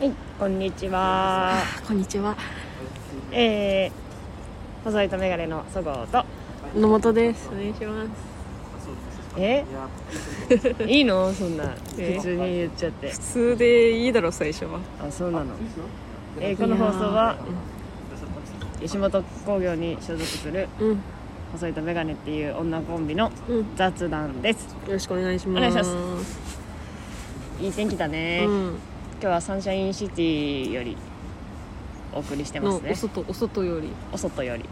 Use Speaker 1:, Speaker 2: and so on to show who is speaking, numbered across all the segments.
Speaker 1: はい、こんにちは。
Speaker 2: こんにちは。
Speaker 1: えー、細いとメガネのそごうと。
Speaker 2: 野本です。お願いします。
Speaker 1: え？いいの？そんな。
Speaker 2: え？
Speaker 1: 普通に言っちゃって。
Speaker 2: 普。通でいいだろ最初は。
Speaker 1: あ、そうなの。えー、この放送は吉本興業に所属する
Speaker 2: うん。うん
Speaker 1: 細いとメガネっていう女コンビの
Speaker 2: うん。よ
Speaker 1: 雑談です。
Speaker 2: ろしくお願いします。
Speaker 1: お願いします。いい天気だね。
Speaker 2: うん
Speaker 1: 今日はサンシャインシティよりお送りしてますね
Speaker 2: のお。外お外より
Speaker 1: お外より。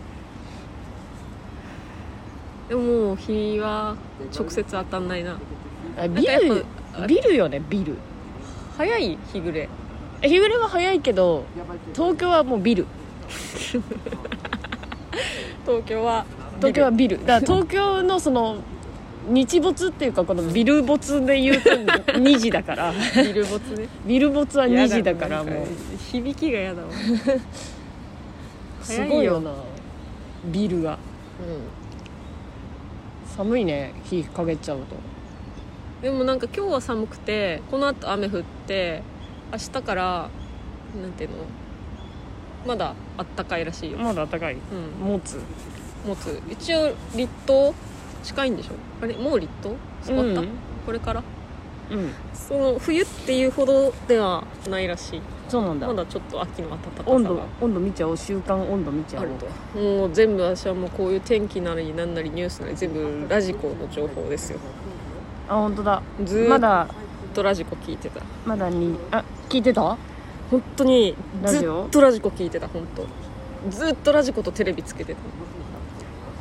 Speaker 2: でももう日は直接当たんないな
Speaker 1: あビルビルよねビル。
Speaker 2: 早い日暮れ
Speaker 1: 日暮れは早いけど東京はもうビル
Speaker 2: 東京は
Speaker 1: 東京はビルだから東京のその日没っていうかこのビル没で言うと2時だから。
Speaker 2: ビル没ね。
Speaker 1: ビル没は2時だからもう。
Speaker 2: 響きが嫌だわ。
Speaker 1: すごいよなビルが。
Speaker 2: う
Speaker 1: 寒いね日陰っちゃうと。
Speaker 2: んでもなんか今日は寒くてこの後雨降って明日からなんていうのまだあったかいらしいよ。
Speaker 1: まだ暖かい？
Speaker 2: うん。
Speaker 1: 持つ？
Speaker 2: 持つ。一応立冬近いんでしょ？あれもう立冬？終わった、
Speaker 1: うん
Speaker 2: これから？
Speaker 1: うん。
Speaker 2: その冬っていうほどではないらしい。
Speaker 1: そうなんだ。
Speaker 2: まだちょっと秋の暖かさが。
Speaker 1: 温度温度見ちゃおう週間温度見ちゃおう
Speaker 2: もう全部私はもうこういう天気なりなんなりニュースなり全部ラジコの情報ですよ。
Speaker 1: あ本当だ。
Speaker 2: ずーっと
Speaker 1: まだ。
Speaker 2: ラジコ聞いてた。
Speaker 1: まだにあ聞いてた？
Speaker 2: 本当にず
Speaker 1: ラジオ？
Speaker 2: っとラジコ聞いてた本当。ずっとラジコとテレビつけてた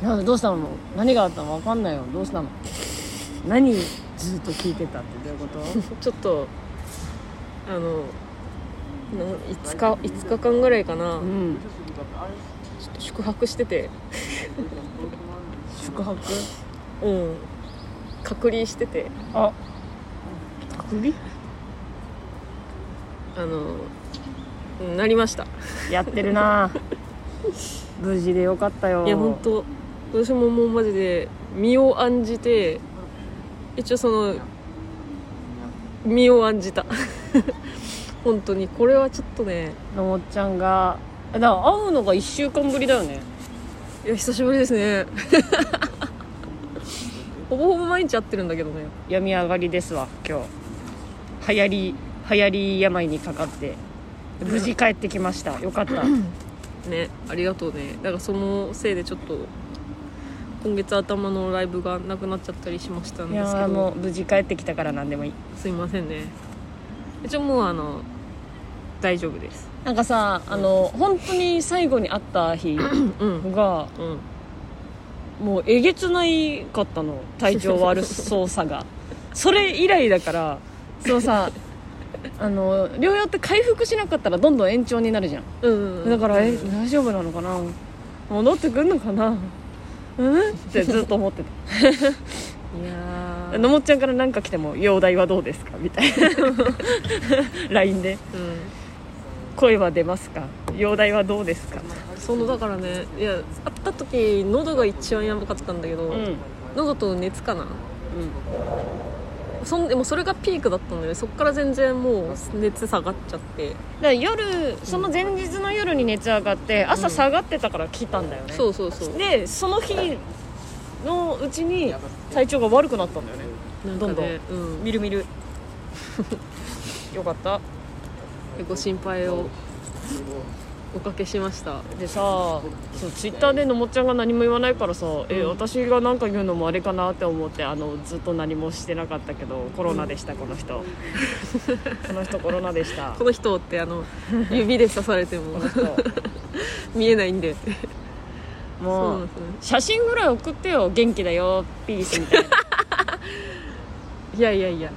Speaker 1: などうしたの？何があったの？分かんないよ。どうしたの？何ずっと聞いてたってどういうこと？
Speaker 2: ちょっとあのの5日5日間ぐらいかな、
Speaker 1: うん。
Speaker 2: ちょっと宿泊してて。
Speaker 1: 宿泊？
Speaker 2: うん。隔離してて。
Speaker 1: あ。隔離？
Speaker 2: あのうんなりました。
Speaker 1: やってるな。無事でよかったよ。
Speaker 2: いや本当私ももうマジで身を案じて一応その身を案じた。本当に。これはちょっとね
Speaker 1: のもっちゃんがえだから会うのが1週間ぶりだよね。
Speaker 2: いや久しぶりですね。ほぼほぼ毎日会ってるんだけどね。
Speaker 1: 病み上がりですわ今日。流行り流行り病にかかって。無事帰ってきました。よかった。
Speaker 2: ねありがとうね。だからそのせいでちょっと今月頭のライブがなくなっちゃったりしましたん
Speaker 1: い
Speaker 2: ですけど。
Speaker 1: もう無事帰ってきたから何でもいい。
Speaker 2: すいませんね。一応もうあの大丈夫です。
Speaker 1: なんかさあの本当に最後に会った日
Speaker 2: うん。
Speaker 1: が
Speaker 2: うん。
Speaker 1: もうえげつないかったの。体調悪そうさが。それ以来だからそのさあの療養って回復しなかったらどんどん延長になるじゃん。
Speaker 2: うん
Speaker 1: だから、え
Speaker 2: うん
Speaker 1: 大丈夫なのかな？戻ってくんのかな？うん？ってずっと思ってた。
Speaker 2: いやー。
Speaker 1: のもっちゃんから何か来ても「容体はどうですか?」みたいな。LINE で
Speaker 2: うん「
Speaker 1: 声は出ますか？容体はどうですか?
Speaker 2: そのだからねいや会った時喉が一番やばかったんだけど、」
Speaker 1: うん。
Speaker 2: 喉と熱かな。
Speaker 1: うん
Speaker 2: そんでもそれがピークだったんだよねそっから全然もう熱下がっちゃって。
Speaker 1: だから夜その前日の夜に熱上がって朝下がってたから来たんだよね、
Speaker 2: そうそうそう。
Speaker 1: でその日のうちに体調が悪くなったんだよね。どんどん。
Speaker 2: ねうん。
Speaker 1: みるみる。よかった。
Speaker 2: ご心配をおかけしました。
Speaker 1: でさそうツイッターでのもっちゃんが何も言わないからさ、え
Speaker 2: うん。
Speaker 1: 私が何か言うのもあれかなって思ってあのずっと何もしてなかったけどコロナでした、この人。この人コロナでした。
Speaker 2: この人ってあの 指で刺されても。見えないんで。
Speaker 1: もう
Speaker 2: ね。
Speaker 1: 写真ぐらい送ってよ元気だよピースみたいな。
Speaker 2: いやいやいや。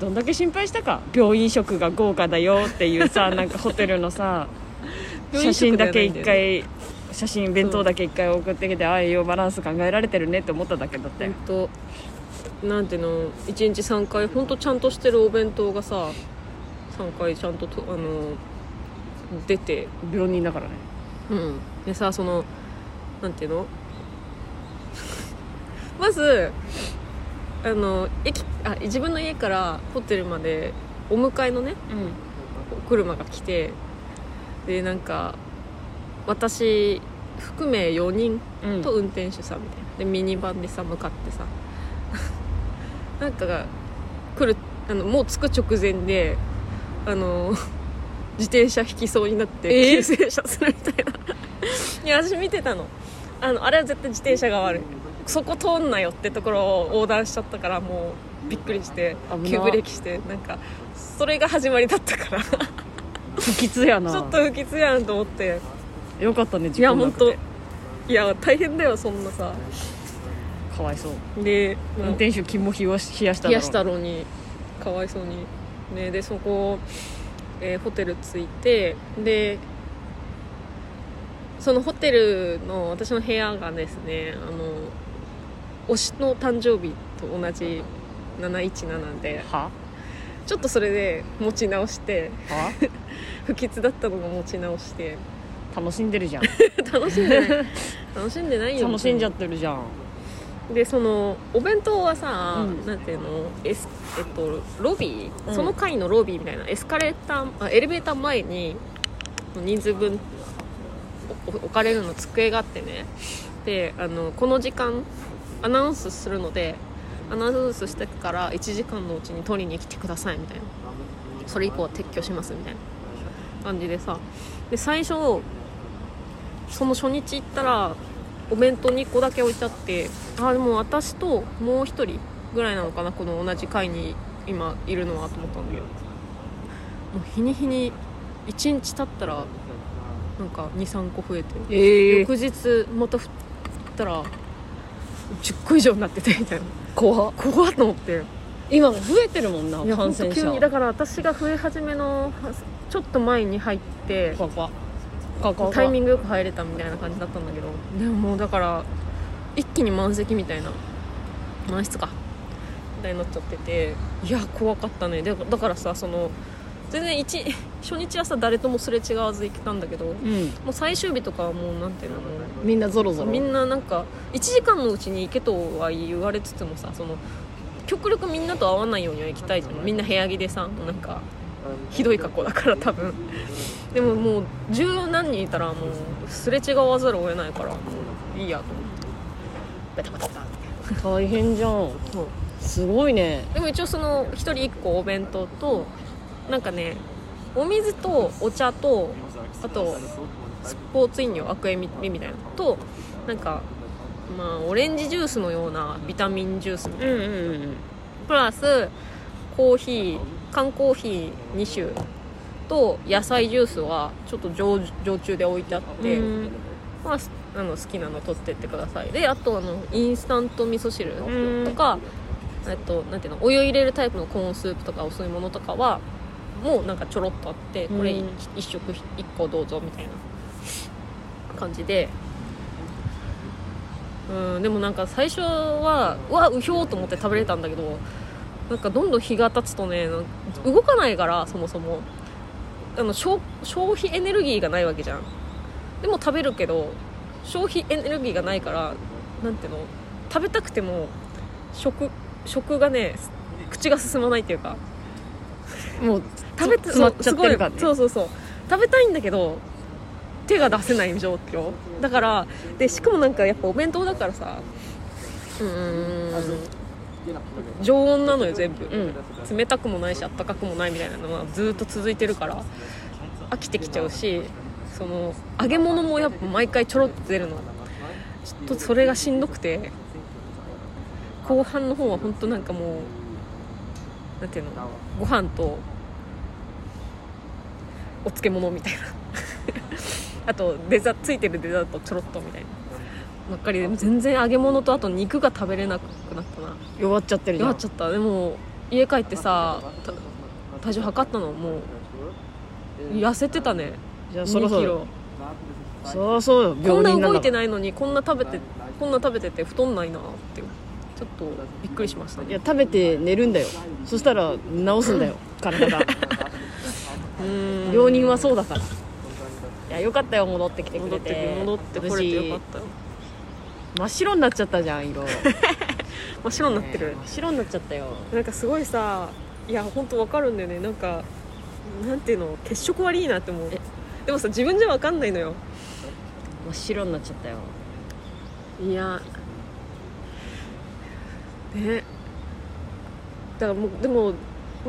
Speaker 1: どんだけ心配したか病院食が豪華だよっていうさなんかホテルのさ写真だけ一回写真弁当だけ一回送ってきてああ栄養バランス考えられてるねって思っただけだって。
Speaker 2: 本当なんていうの1日3回本当ちゃんとしてるお弁当がさ3回ちゃんととあの出て。
Speaker 1: 病人だからね。
Speaker 2: うん。でさそのなんていうの？まずあの駅あ自分の家からホテルまでお迎えのねお車が来てでなんか私含め4人
Speaker 1: うん。
Speaker 2: と運転手さんみたいな。でミニバンでさ向かってさ。なんかが来るあのもう着く直前であの 自転車引きそうになって
Speaker 1: え
Speaker 2: 急停車するみたいな。いや私見てたの。あのあれは絶対自転車が悪い。そこ通んなよってところを横断しちゃったからもうびっくりして急ブレーキしてなんかそれが始まりだったから。ち
Speaker 1: 不吉やな。
Speaker 2: ょっと不吉やんと思って。
Speaker 1: よかったね
Speaker 2: いや本当
Speaker 1: 事故なくて
Speaker 2: いや大変だよそんなさ。
Speaker 1: かわいそう。
Speaker 2: で、
Speaker 1: 運転手肝冷やし冷やした
Speaker 2: 冷やしたろうに。かわいそうに。ねでそこ、えーホテル着いてでそのホテルの私の部屋がですねあの推しの誕生日と同じ717で。
Speaker 1: は？
Speaker 2: ちょっとそれで持ち直して
Speaker 1: は？
Speaker 2: 不吉だったのが持ち直して。
Speaker 1: 楽しんでるじゃん。
Speaker 2: 楽しんでない。楽しんでないよ。
Speaker 1: 楽しんじゃってるじゃん。
Speaker 2: でそのお弁当はさ、
Speaker 1: うん。
Speaker 2: なんていうの？エス、えっと、ロビー、
Speaker 1: うん。
Speaker 2: その階のロビーみたいなエスカレーターあエレベーター前に人数分お置かれるの机があってね。であのこの時間アナウンスするのでアナウンスしてから1時間のうちに取りに来てくださいみたいな。それ以降は撤去しますみたいな。感じでさ。で最初その初日行ったらお弁当2個だけ置いてあってあでも私ともう1人ぐらいなのかなこの同じ階に今いるのはと思ったんだけど。もう日に日に1日経ったらなんか23個増えて。
Speaker 1: ええ
Speaker 2: 翌日また振ったら10個以上になっててみたいな。
Speaker 1: 怖っ。
Speaker 2: 怖っと思って。
Speaker 1: 今増えてるもんない
Speaker 2: や
Speaker 1: 感染者。
Speaker 2: 急にだから私が増え始めのちょっと前に入って
Speaker 1: 怖怖怖怖
Speaker 2: タイミ
Speaker 1: ン
Speaker 2: ングよく入れたみたいな感じだったんだけど。でももうだから一気に満席みたいな。満室か。みたいになっちゃってて。いや怖かったね。でだからさその全然一初日はさ誰ともすれ違わず行けたんだけども
Speaker 1: うん。
Speaker 2: う最終日とかはもうなんていうのも
Speaker 1: みんなゾロゾロ。
Speaker 2: うみんななんか1時間のうちに行けとは言われつつもさその極力みんなと会わないようには行きたいじゃん。みんな部屋着でさなんかひどい格好だから多分。でももう十何人いたらもうすれ違わざるを得ないからもういいやと思って。バタバタバタって
Speaker 1: 大変じゃん。
Speaker 2: そう
Speaker 1: すごいね。
Speaker 2: でも一応その1人1個お弁当となんかねお水とお茶とあとスポーツ飲料アクエミみたいなのとなんかまあオレンジジュースのようなビタミンジュースみたいな。
Speaker 1: うんうんうん
Speaker 2: プラスコーヒー缶コーヒー2種と野菜ジュースはちょっと常常駐で置いてあって、
Speaker 1: うん。
Speaker 2: まあ、すあの好きなの取ってってください。であとあのインスタント味噌汁
Speaker 1: うん。
Speaker 2: とか、えっと、なんていうのお湯入れるタイプのコーンスープとかおそういうものとかはもうなんかちょろっとあってこれ
Speaker 1: うん
Speaker 2: 一食一個どうぞみたいな感じで。うんでもなんか最初はうわうひょーと思って食べれたんだけどなんかどんどん日が経つとね動かないからそもそも。あの消消費エネルギーがないわけじゃん。でも食べるけど消費エネルギーがないからなんていうの食べたくても食食がね口が進まないっていうか
Speaker 1: もう
Speaker 2: 食べ
Speaker 1: 詰まっちゃって
Speaker 2: そうそうそうそう。食べたいんだけど手が出せない状況。だからでしかもなんかやっぱお弁当だからさ。うーん。常温なのよ全部、
Speaker 1: うん。
Speaker 2: 冷たくもないしあったかくもないみたいなのはずっと続いてるから飽きてきちゃうしその揚げ物もやっぱ毎回ちょろっと出るの。ちょっとそれがしんどくて後半の方は本当なんかもうなんていうの？ご飯とお漬物みたいな。あとデザついてるデザートちょろっとみたいな。ばっかりで全然揚げ物とあと肉が食べれなくなったな。
Speaker 1: 弱っちゃってるじゃん。
Speaker 2: 弱っちゃった。でも家帰ってさた体重測ったのもう痩せてたね。
Speaker 1: じゃあそろそ
Speaker 2: 2キ
Speaker 1: ろ
Speaker 2: ロ。
Speaker 1: そうそうよ
Speaker 2: こん
Speaker 1: 病
Speaker 2: な動いてないのにこんな食べてこんな食べてて太んないなってちょっとびっくりしましたね。
Speaker 1: いや食べて寝るんだよ。そしたら治すんだよ。体が。
Speaker 2: うん。
Speaker 1: 病人はそうだから。いやよかったよ戻ってきてく
Speaker 2: 戻って
Speaker 1: れて
Speaker 2: 戻ってこれてよかった。よ
Speaker 1: 真っ白になっちゃったじゃん色。
Speaker 2: 真っ白になってる。
Speaker 1: 真っ白になっちゃったよ。
Speaker 2: なんかすごいさいや本当わかるんだよね。なんかなんていうの血色悪いなって思う。
Speaker 1: え。
Speaker 2: でもさ自分じゃ分かんないのよ。
Speaker 1: 真っ白になっちゃったよ。
Speaker 2: いやね。だからもうでも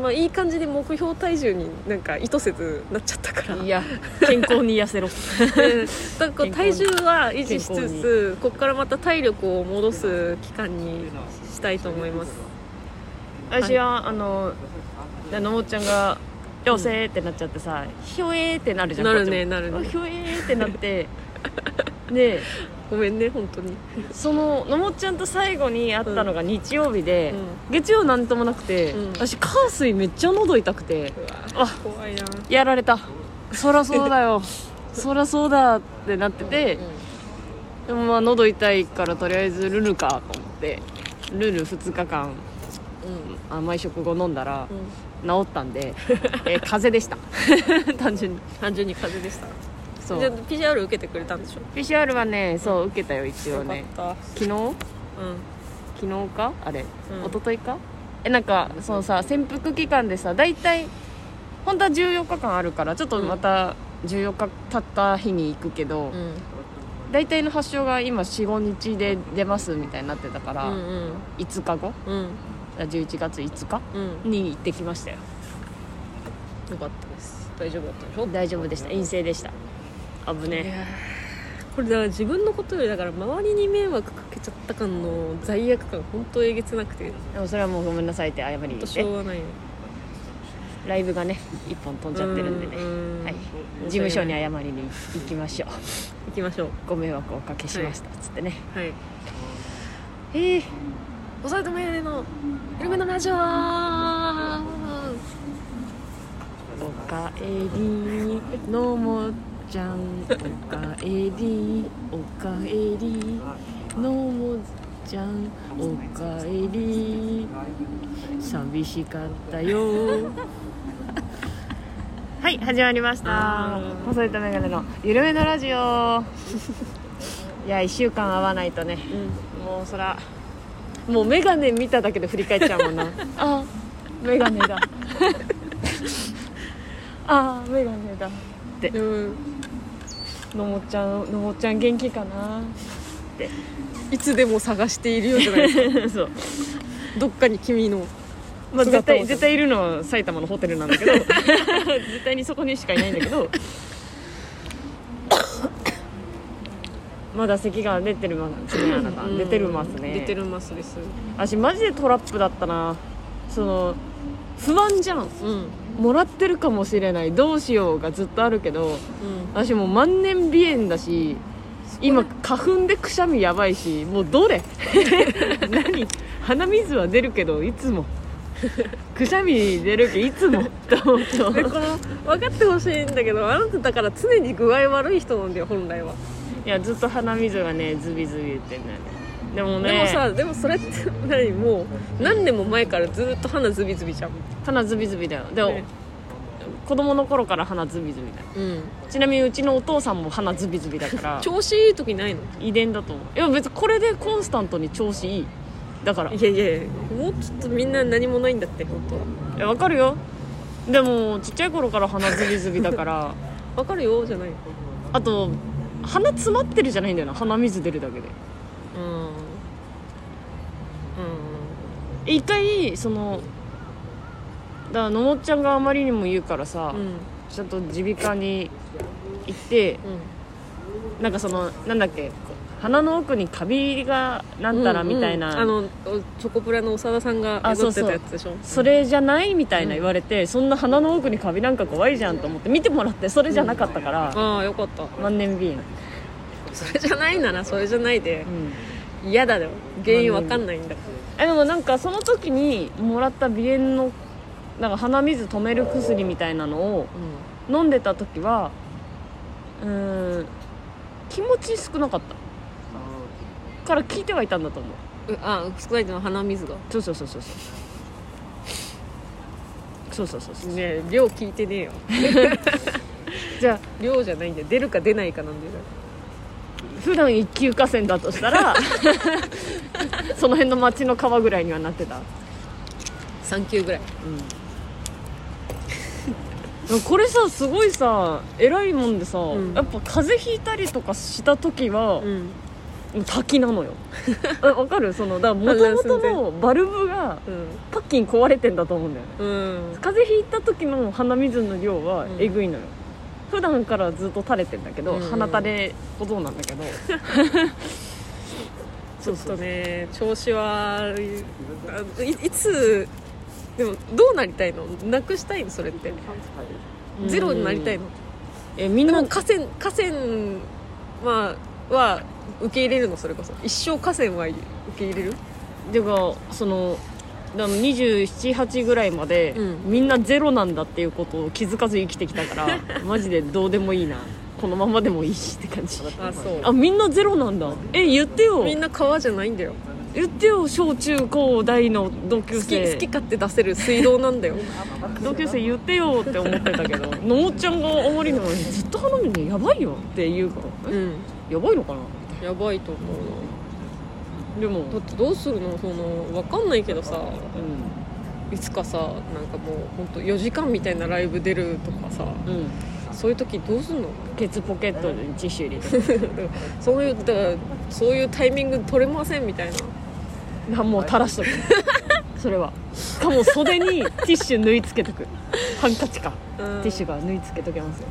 Speaker 2: まあいい感じで目標体重になんか意図せずなっちゃったから。
Speaker 1: いや健康に痩せろ。
Speaker 2: うんだからこう体重は維持しつつここからまた体力を戻す期間にしたいと思います。
Speaker 1: 私はあのでのもちゃんが「よせ」ってなっちゃってさ「ひょえ」ってなるじゃん
Speaker 2: なるねなるね。
Speaker 1: あひょえってなって。で
Speaker 2: ごめんね本当に。
Speaker 1: そののもちゃんと最後に会ったのが日曜日で、
Speaker 2: う
Speaker 1: 月曜なんともなくて、
Speaker 2: うん。
Speaker 1: 私火水めっちゃ喉痛くてあ
Speaker 2: 怖いな。
Speaker 1: やられた。そらそうだよ。そらそうだってなってて、でもまあ喉痛いからとりあえずルルかと思ってルル2日間
Speaker 2: うん。
Speaker 1: 甘い食後飲んだら
Speaker 2: うん。
Speaker 1: 治ったんで、えー 風邪でした。単純に。
Speaker 2: 単純に風邪でした
Speaker 1: そう。
Speaker 2: じゃあ PCR 受けてくれたんでしょ
Speaker 1: ？PCR はねそう受けたよ一応ね。
Speaker 2: よかっ
Speaker 1: 昨日？
Speaker 2: たうん。
Speaker 1: 昨日か？あれ、
Speaker 2: うん。
Speaker 1: 一昨日か？えなんかそのさ潜伏期間でさ大体本当は14日間あるからちょっとまた14日経った日に行くけど、
Speaker 2: うん。
Speaker 1: 大体の発症が今45日で出ますみたいになってたから、
Speaker 2: うんうん。
Speaker 1: 5日後？
Speaker 2: うん。
Speaker 1: 11月5日？
Speaker 2: うん。
Speaker 1: に行ってきましたよ。
Speaker 2: よかったです。大丈夫だったでしょ？
Speaker 1: 大丈夫でした。陰性でした危ね
Speaker 2: これだから自分のことよりだから周りに迷惑かけちゃった感の罪悪感本当えげつなくて。
Speaker 1: でもそれはもうごめんなさいって謝りに行って
Speaker 2: しょうがないよ。
Speaker 1: ライブがね1本飛んじゃってるんでね。
Speaker 2: うん
Speaker 1: はい、事務所に謝りに行きましょう。
Speaker 2: 行きましょう。
Speaker 1: ご迷惑をおかけしました、つってね。
Speaker 2: はい。
Speaker 1: えー、
Speaker 2: おさえとめの。緩めのラジオ
Speaker 1: おかえりのもちゃんおかえりおかえりのもちゃんおかえり。寂しかったよ。はい始まりました。細いとメガネのゆるめのラジオ。いや1週間会わないとね。
Speaker 2: うん。
Speaker 1: もうそらもう眼鏡見ただけで振り返っちゃうもんな。あ眼鏡だ。あ眼鏡だって
Speaker 2: うん
Speaker 1: のもちゃんのもちゃん元気かな？って。
Speaker 2: いつでも探しているようじゃないですか。
Speaker 1: そう、
Speaker 2: どっかに君の
Speaker 1: まあ、絶対絶対いるのは埼玉のホテルなんだけど。絶対にそこにしかいないんだけど。まだ咳が出てるますねあなた、
Speaker 2: うん。
Speaker 1: 出てるますね。
Speaker 2: 出てるますです。
Speaker 1: 私マジでトラップだったな。その不安じゃん。
Speaker 2: うん
Speaker 1: もらってるかもしれない。どうしようがずっとあるけど
Speaker 2: うん。
Speaker 1: 私もう万年鼻炎だし今花粉でくしゃみやばいしもうどれ？何？鼻水は出るけどいつも。くしゃみ出るけどいつも。と思って
Speaker 2: でこの分かってほしいんだけどあなただから常に具合悪い人なんだよ本来は。い
Speaker 1: やずっと鼻水がねズビズビ言ってんだよねでもね。
Speaker 2: でもさでもそれって何？もう何年も前からずっと鼻ズビズビじゃん。
Speaker 1: 鼻ズビズビだよ。でも、
Speaker 2: ね。
Speaker 1: 子供の頃から鼻ズビズビだよ。
Speaker 2: うん。
Speaker 1: ちなみにうちのお父さんも鼻ズビズビだから。
Speaker 2: 調子いい時ないの？
Speaker 1: 遺伝だと思う。いや別にこれでコンスタントに調子いい。だから。い
Speaker 2: いやいやいやもうちょっとみんな何もないんだって本当は。
Speaker 1: やわかるよ。でもちっちゃい頃から鼻ズビズビだから。
Speaker 2: 分かるよじゃない
Speaker 1: あと鼻詰まってるじゃないんだよな。鼻水出るだけで。
Speaker 2: うん
Speaker 1: 一回そのだからのもっちゃんがあまりにも言うからさ、
Speaker 2: うん。うん
Speaker 1: ちょっと耳鼻科に行ってなんかそのなんだっけ鼻の奥にカビがなんたらみたいな、
Speaker 2: うんうんあのおチョコプラの長田さんが
Speaker 1: あ
Speaker 2: 踊ってたやつでしょ？
Speaker 1: それじゃないみたいな言われて、そんな鼻の奥にカビなんか怖いじゃんと思って見てもらってそれじゃなかったから、
Speaker 2: ああよかった。
Speaker 1: 万年鼻炎、
Speaker 2: それじゃないならそれじゃないで。
Speaker 1: うん、
Speaker 2: 嫌だよ原因わかんないんだ。か
Speaker 1: えでもなんかその時にもらった鼻炎のなんか鼻水止める薬みたいなのを
Speaker 2: ら
Speaker 1: 飲んでた時はうーん気持ち少なかった。から効いてはいたんだと思う。
Speaker 2: うん。あ少ないの鼻水が。
Speaker 1: そうそうそうそうそう。そうそうそうそう。
Speaker 2: ねえ量聞いてねえよ。
Speaker 1: じゃあ
Speaker 2: 量じゃないんだよ。出るか出ないかなんだよ
Speaker 1: 普段一級河川だとしたら その辺の町の川ぐらいにはなってた、
Speaker 2: 3級ぐらい。
Speaker 1: でもこれさすごいさ偉いもんでさ、
Speaker 2: ん。
Speaker 1: やっぱ風邪ひいたりとかした時は、
Speaker 2: うん。
Speaker 1: 滝なのよ。あわかる？そのだから元々のバルブが
Speaker 2: うん。
Speaker 1: パッキン壊れてんだと思うんだよね。
Speaker 2: うん。
Speaker 1: 風邪ひいた時の鼻水の量は
Speaker 2: うん。
Speaker 1: えぐいのよ、普段からずっと垂れてんだけど、
Speaker 2: うん。
Speaker 1: 鼻垂れ小僧なんだけど。
Speaker 2: ちょっとね調子はあいいつでもどうなりたいの？なくしたいの？それって。ゼロになりたいの？
Speaker 1: えみんな
Speaker 2: でも河川河川はは受け入れるの？それこそ。一生河川は受け入れる？
Speaker 1: てかその278ぐらいまで、
Speaker 2: うん。
Speaker 1: みんなゼロなんだっていうことを気づかず生きてきたから マジでどうでもいいな。このままでもいいしって感じ。
Speaker 2: あそう。
Speaker 1: あみんなゼロなんだ。え言ってよ。
Speaker 2: みんな川じゃないんだよ。
Speaker 1: 言ってよ小中高大の同級
Speaker 2: 好き
Speaker 1: 生
Speaker 2: 好き勝手出せる水道なんだよ。
Speaker 1: 同級生言ってよって思ってたけどのもちゃんがあまりにもずっと鼻水やばいよって言うからえ
Speaker 2: うん。
Speaker 1: やばいのかな？
Speaker 2: やばいと思う
Speaker 1: でも
Speaker 2: なだってどうするの？その分かんないけどさ。
Speaker 1: う
Speaker 2: いつかさなんかもう本当4時間みたいなライブ出るとかさ。
Speaker 1: んうん。
Speaker 2: そういう時どうすんの？
Speaker 1: ケツポケットにティッシュ入れて
Speaker 2: そういうだからそういうタイミング取れませんみたいな。
Speaker 1: あもう垂らしとく。それは。かも袖にティッシュ縫い付けとく。ハンカチか。
Speaker 2: ティ
Speaker 1: ティッシュが縫い付けとけますよ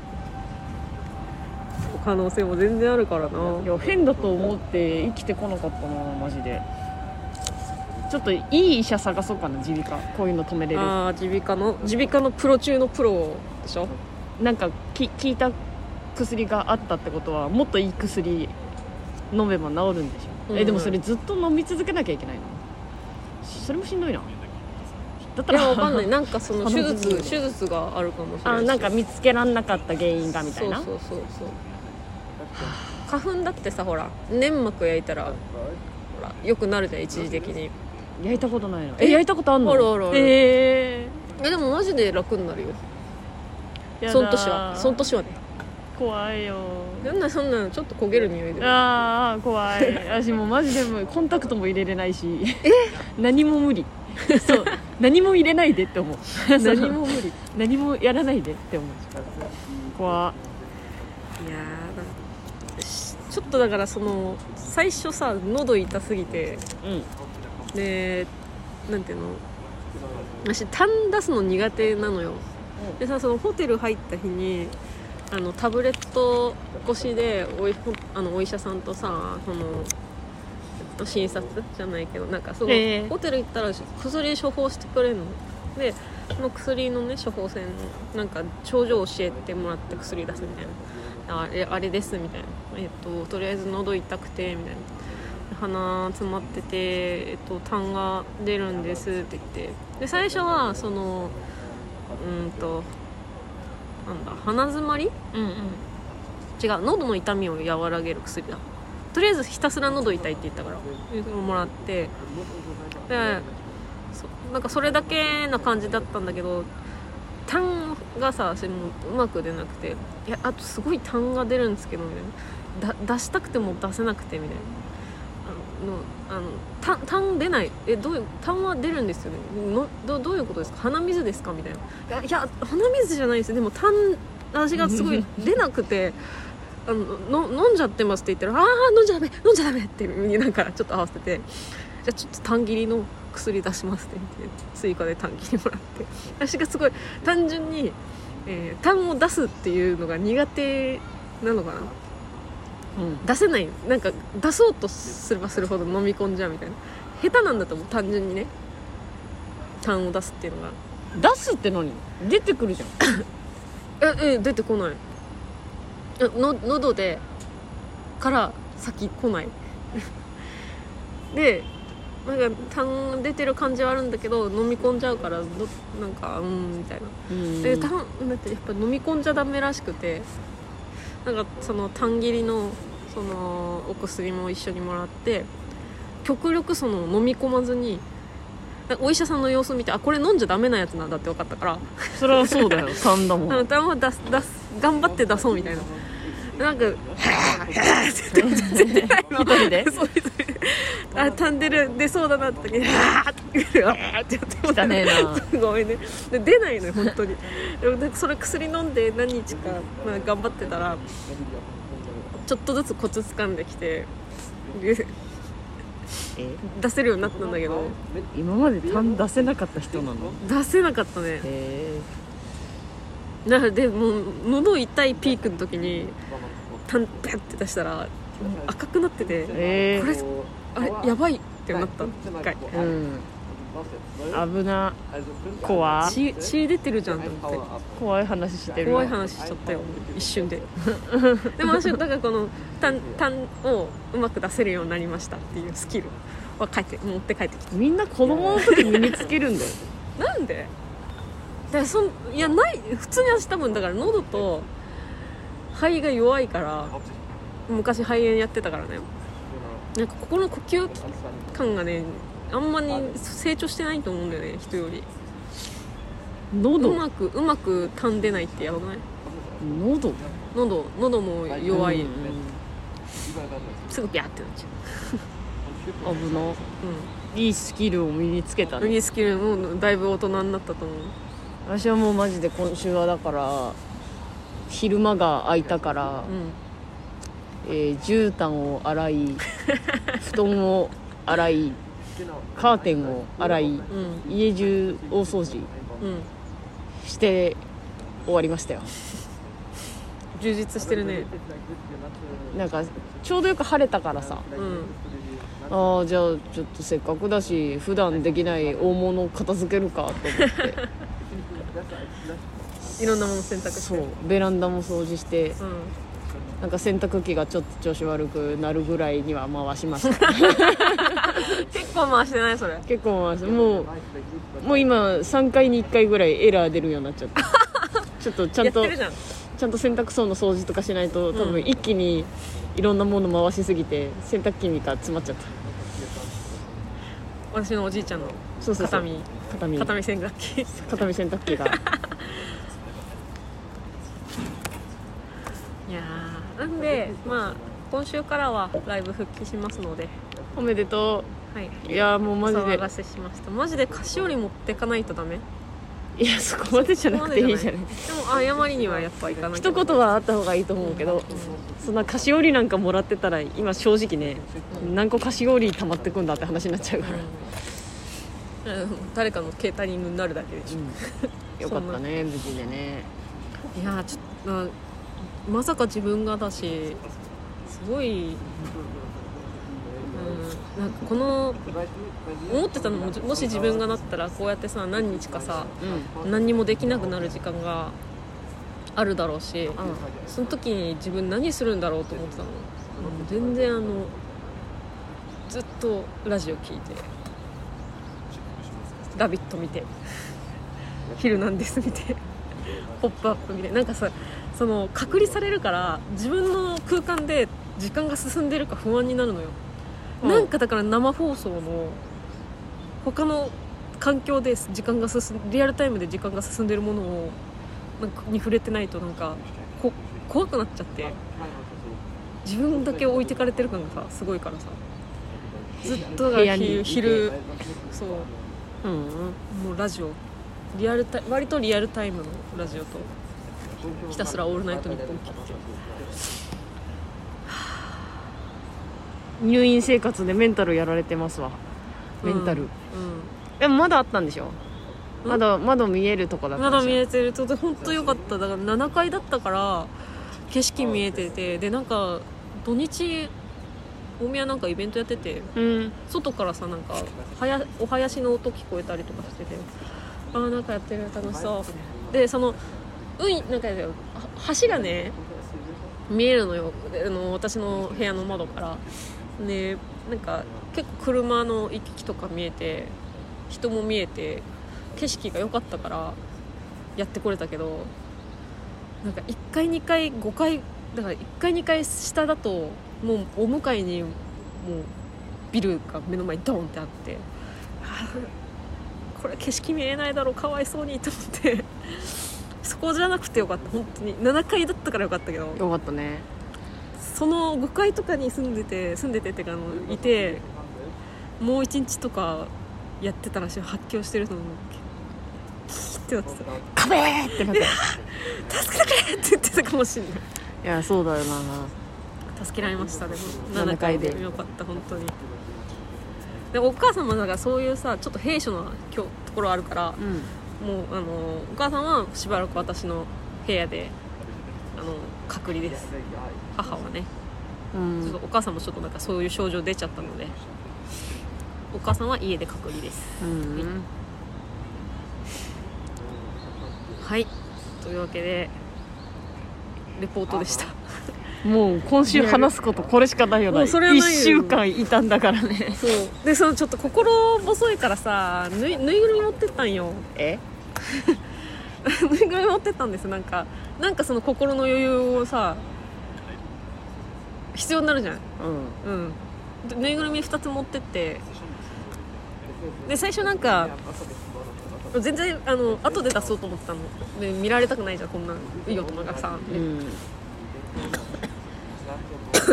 Speaker 2: 可能性も全然あるからな。い
Speaker 1: や変だと思って生きてこなかったなマジで。ちょっといい医者探そうかな耳鼻科。こういうの止めれる。
Speaker 2: ああ耳鼻科の耳鼻科のプロ中のプロでしょ？
Speaker 1: なんかき効いた薬があったってことはもっといい薬飲めば治るんでしょ、
Speaker 2: うん
Speaker 1: えでもそれずっと飲み続けなきゃいけないの？それもしんどいな。だった
Speaker 2: い
Speaker 1: ら
Speaker 2: やわかんない。なんかその手
Speaker 1: 鼻
Speaker 2: 術
Speaker 1: 血
Speaker 2: 手術があるかもしれない
Speaker 1: あなんか見つけらんなかった原因がみたいな？
Speaker 2: そうそうそうそう花粉だってさほら粘膜焼いたらほらよくなるじゃん一時的に。
Speaker 1: 焼いたことないの？
Speaker 2: え？
Speaker 1: え焼いたことあんの？
Speaker 2: あるあ
Speaker 1: え。
Speaker 2: えでもマジで楽になるよ。
Speaker 1: ー、
Speaker 2: その年はその年はね。
Speaker 1: 怖いよ。
Speaker 2: そんなそんなのちょっと焦げる匂いで
Speaker 1: ああ怖い。私もうマジでもうコンタクトも入れれないし。何も無理。そう。何も入れないでって思う。
Speaker 2: 何も無理。い
Speaker 1: 何もやらないでって思う。怖
Speaker 2: やーなんしちょっとだからその最初さ喉痛すぎて
Speaker 1: うん。
Speaker 2: でなんていうの？私痰出すの苦手なのよ。でさそのホテル入った日にあのタブレット越しでおいほあのお医者さんとさそのえっと診察じゃないけどなんかその、
Speaker 1: ええ。
Speaker 2: ホテル行ったら薬処方してくれるの。でその薬のね処方箋なんか症状教えてもらって薬出すみたいな。あれあれですみたいな。えっととりあえず喉痛くてみたいな鼻詰まってて、えっと、痰が出るんですって言って。で最初はそのうんとなんだ鼻詰まり？
Speaker 1: うんうん。
Speaker 2: 違う喉の痛みを和らげる薬だ。とりあえずひたすら喉痛いって言ったからもらって。でそなんかそれだけな感じだったんだけど痰がさ私もうまく出なくていやあとすごい痰が出るんですけどみたいな。だ出したくても出せなくてみたいな。あのあの痰痰出ない。えどういう痰は出るんですよね。のどどういうことですか？鼻水ですか？みたいな。いやいや鼻水じゃないです。でも痰私がすごい 出なくてあのの飲んじゃってますって言ったら「ああ飲んじゃダメ飲んじゃダメ」ってなんかちょっと合わせて「じゃあちょっと痰切りの薬出します」って言って追加で痰切りもらって。私がすごい単純に、えー痰を出すっていうのが苦手なのかな。
Speaker 1: うん。
Speaker 2: 出せない。なんか出そうとすればするほど飲み込んじゃうみたいな。下手なんだと思う単純にね。痰を出すっていうのが。
Speaker 1: 出すって何？出てくるじゃん。
Speaker 2: ええ出てこない。えの喉でから先来ない。でなんか痰出てる感じはあるんだけど飲み込んじゃうからどなんかうんみたいな。
Speaker 1: うん。
Speaker 2: でたんだってやっぱ飲み込んじゃダメらしくてなんかその痰切りのそのお薬も一緒にもらって極力その飲み込まずにお医者さんの様子を見てあこれ飲んじゃダメなやつなんだって分かったから。
Speaker 1: それはそうだよ。3だもん。
Speaker 2: 痰は出す出す頑張って出そうみたいな。なんか「はぁはぁ」って言って全然出ないの
Speaker 1: 一人で
Speaker 2: そう一人であタンデル出そうだなって。時に「はぁ」って言って「はぁ」ってやって
Speaker 1: 汚ねえな
Speaker 2: ごめんね。で出ないのよ本当に。でもなんかそれ薬飲んで何日か、まあ、頑張ってたらちょっとずつコツ掴んできて出せるようになったんだけど。
Speaker 1: 今まで痰出せなかった人なの？
Speaker 2: 出せなかったね。
Speaker 1: へ
Speaker 2: だからでもう喉痛いピークの時にタンペって出したら赤くなってて
Speaker 1: え
Speaker 2: これあれやばいってなった一回。
Speaker 1: うん。危な。怖
Speaker 2: 血血出てるじゃん。と思って。
Speaker 1: 怖い話してる
Speaker 2: 怖い話しちゃったよ。一瞬で。でも私だからこの単単をうまく出せるようになりましたっていうスキルは帰って持って帰ってき
Speaker 1: みんな子供の時身につけるんだよ。
Speaker 2: た なんで？だからそんいやない普通に私多分だから喉と肺が弱いから昔肺炎やってたからね。な。んかここの呼吸感がねあんまり成長してないと思うんだよね人より。う
Speaker 1: 喉
Speaker 2: まくうまく痰出ないってやばくない？
Speaker 1: 喉？
Speaker 2: 喉喉も弱い、
Speaker 1: うん
Speaker 2: すぐビャーってなっちゃ
Speaker 1: 危な。
Speaker 2: う
Speaker 1: いいスキルを身につけた
Speaker 2: うん
Speaker 1: ね。
Speaker 2: いいスキルもうだいぶ大人になったと思う。
Speaker 1: 私はもうマジで今週はだから昼間が空いたから、
Speaker 2: うん
Speaker 1: えー絨毯を洗い 布団を洗いカーテンを洗い
Speaker 2: うん
Speaker 1: 家中大掃除
Speaker 2: うん
Speaker 1: して終わりましたよ。
Speaker 2: 充実してるね。
Speaker 1: なんかちょうどよく晴れたからさ。
Speaker 2: うん。
Speaker 1: ああじゃあちょっとせっかくだし普段できない大物を片付けるかと思って
Speaker 2: いろんなもの選択して。
Speaker 1: そう。ベランダも掃除して
Speaker 2: うん。
Speaker 1: なんか洗濯機がちょっと調子悪くなるぐらいには回しました。
Speaker 2: 結構回してないそれ。
Speaker 1: 結構回してもうもう今3回に1回ぐらいエラー出るようになっちゃって ちょっとちゃんとちゃんと洗濯槽の掃除とかしないと多
Speaker 2: うん。
Speaker 1: 分一気にいろんなもの回しすぎて洗濯機にか詰まっちゃった。
Speaker 2: 私のおじいちゃんの
Speaker 1: そうそうそう。
Speaker 2: 片身
Speaker 1: 片身
Speaker 2: 洗濯機。
Speaker 1: 片身洗濯機が
Speaker 2: いやーなんでまあ今週からはライブ復帰しますので。
Speaker 1: おめでと
Speaker 2: はい。う
Speaker 1: いやもうマジで。
Speaker 2: お騒がせしました。マジで菓子折り持ってかないとダメ？
Speaker 1: いやそこまでじゃなくていいじゃない。
Speaker 2: でも謝りにはやっぱ行かなきゃ
Speaker 1: 一言はあった方がいいと思うけどそんな菓子折りなんかもらってたら今正直ね何個菓子折り溜まってくんだって話になっちゃうから、
Speaker 2: うん誰かのケータリングになるだけでしょ、
Speaker 1: よかったね無事でね。
Speaker 2: いやーちょっとままさか自分がだしすごい、うん、なんかこの思ってたのももし自分がなったらこうやってさ何日かさ
Speaker 1: うん
Speaker 2: 何にもできなくなる時間があるだろうしその時に自分何するんだろうと思ってたの、うん、全然あのずっとラジオ聞いて「ラビット!」見て「ヒルナンデス」見て「ポップアップ見てなんかさその隔離されるから自分の空間で時間が進んでるか不安になるのよ、
Speaker 1: うん。
Speaker 2: なんかだから生放送の他の環境で時間が進んリアルタイムで時間が進んでるものをなんかに触れてないとなんかこ怖くなっちゃって。自分だけ置いてかれてる感がさすごいからさ。ずっとだから昼昼そう。
Speaker 1: うん。
Speaker 2: もうラジオ。リアルタイ割とリアルタイムのラジオとひたすら「オールナイトニッポン」聞いて
Speaker 1: 入院生活でメンタルやられてますわ。メンタル、
Speaker 2: うん。
Speaker 1: でもまだあったんでしょ？
Speaker 2: うん。
Speaker 1: まだ窓見えるとこだったんでしょ？
Speaker 2: まだ見えてる。と本当よかった。だから7階だったから景色見えててでなんか土日大宮なんかイベントやってて
Speaker 1: うん。
Speaker 2: 外からさなんかはやお囃子の音聞こえたりとかしててああなんかやってる。楽しそう。でそのうんなんか橋がね見えるのよ。あの私の部屋の窓から。でなんか結構車の行き来とか見えて人も見えて景色が良かったからやってこれたけどなんか1階2階5階だから1階2階下だともうお向かいにもうビルが目の前にドンってあって。これ景色見えないだろうかわいそうにと思って。そこじゃなくてよかった。本当に。7階だったからよかったけど。
Speaker 1: よかったね。
Speaker 2: その5階とかに住んでて住んでてっていうかあのいてもう1日とかやってたらしい。発狂してると思う。キーってなってた。
Speaker 1: 壁ってなって
Speaker 2: 助けてくれって言ってたかもしれない。
Speaker 1: いやそうだよな。
Speaker 2: 助けられましたで。も
Speaker 1: 7階で。
Speaker 2: よかった本当に。でお母さんもだからそういうさちょっと兵所のきょところあるから
Speaker 1: うん
Speaker 2: もうあのお母さんはしばらく私の部屋であの隔離です。母はね。
Speaker 1: うん。
Speaker 2: ちょっとお母さんもちょっとなんかそういう症状出ちゃったのでお母さんは家で隔離です。
Speaker 1: うん。
Speaker 2: はい。というわけでレポートでした
Speaker 1: もう今週話すことこれしかないよな
Speaker 2: もうそれはないよ。
Speaker 1: 1週間いたんだからね。
Speaker 2: そう。でそのちょっと心細いからさぬいぬいぐるみ持ってったんよ。
Speaker 1: え？
Speaker 2: ぬいぐるみ持ってったんです。なんかなんかその心の余裕をさ必要になるじゃん。
Speaker 1: うん。
Speaker 2: うん。でぬいぐるみ2つ持ってって。で最初なんか全然あの後で出そうと思ってたの。で見られたくないじゃんこんなんいい大人がさ、
Speaker 1: うん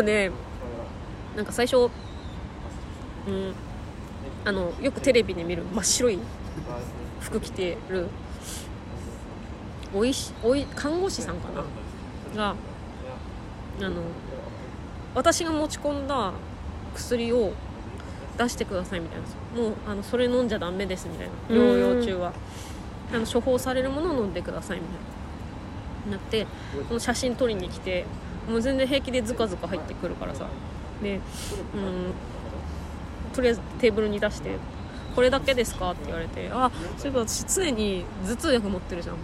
Speaker 2: でなんか最初、うん、あのよくテレビで見る真っ白い服着てるおいしおい看護師さんかな？があの私が持ち込んだ薬を出してくださいみたいな。もうあのそれ飲んじゃダメですみたいな。療養中は。あの処方されるものを飲んでくださいみたいな。なってその写真撮りに来てもう全然平気でズカズカ入ってくるからさ。で、うん、とりあえずテーブルに出して「これだけですか?」って言われて「あそういえば私常に頭痛薬持ってるじゃん」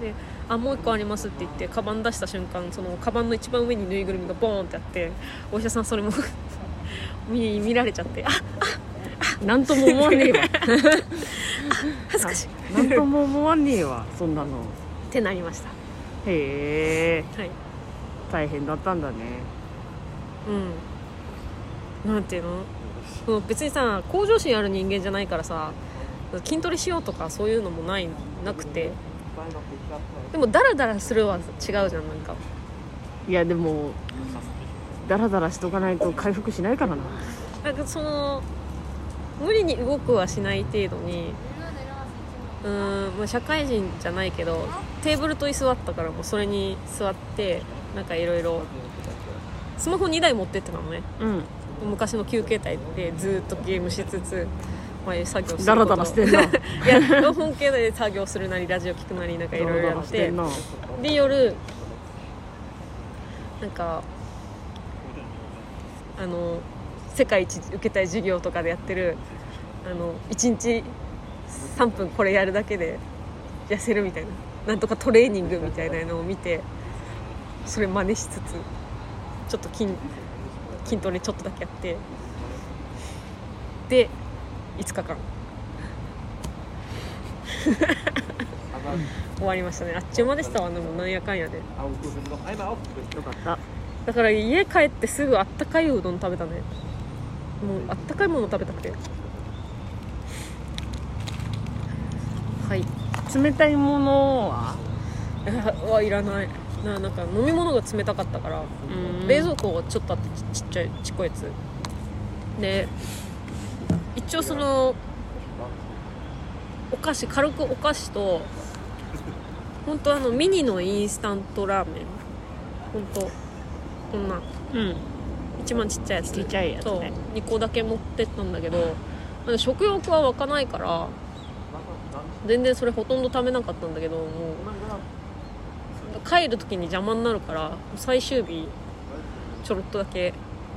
Speaker 2: で「あもう一個あります」って言ってカバン出した瞬間そのカバンの一番上にぬいぐるみがボーンってあってお医者さんそれも 見見られちゃって「あ
Speaker 1: なんとも思わねえわ。
Speaker 2: 恥ずかしい」
Speaker 1: なんとも思わねえわそんなの。
Speaker 2: ってなりました。
Speaker 1: へえ。
Speaker 2: はい
Speaker 1: 大変だったんだね。
Speaker 2: うん。なんていうの？その別にさ向上心ある人間じゃないからさ筋トレしようとかそういうのもないなくて。でもダラダラするは違うじゃんなんか。
Speaker 1: いやでもダラダラしとかないと回復しないからな。
Speaker 2: なんかその無理に動くはしない程度にうーん、まあ、社会人じゃないけどテーブルと椅子あったからもうそれに座ってなんかいろいろ。スマホ2台持ってってたのね。
Speaker 1: うん。
Speaker 2: 昔の休憩帯でずっとゲームしつつ、まあ、作業する
Speaker 1: ダラダラしてんな。
Speaker 2: いや本系で作業するなりラジオ聞くなりなんかいろいろやって。で夜なんかあの世界一受けたい授業とかでやってるあの1日3分これやるだけで痩せるみたいな。なんとかトレーニングみたいなのを見てそれ真似しつつちょっと筋筋トレちょっとだけやって。で5日間。終わりましたね。あっちゅう間でしたわ。でもなんやかんやで。
Speaker 1: よかった。
Speaker 2: だから家帰ってすぐあったかいうどん食べたね。もうあったかいもの食べたくて。はい。
Speaker 1: 冷たいものは？
Speaker 2: いらないななんか飲み物が冷たかったから冷蔵庫がちょっとあってちちっちゃいちっこいやつ。で一応そのお菓子軽くお菓子と本当あのミニのインスタントラーメン。本当こんな。
Speaker 1: うん。
Speaker 2: 一番ちっちゃいやつ。
Speaker 1: ちっちゃいやつ
Speaker 2: そう。
Speaker 1: ね
Speaker 2: 2個だけ持ってったんだけど食欲は湧かないから全然それほとんど食べなかったんだけどもう帰る時に邪魔になるから最終日ちょろっとだけ。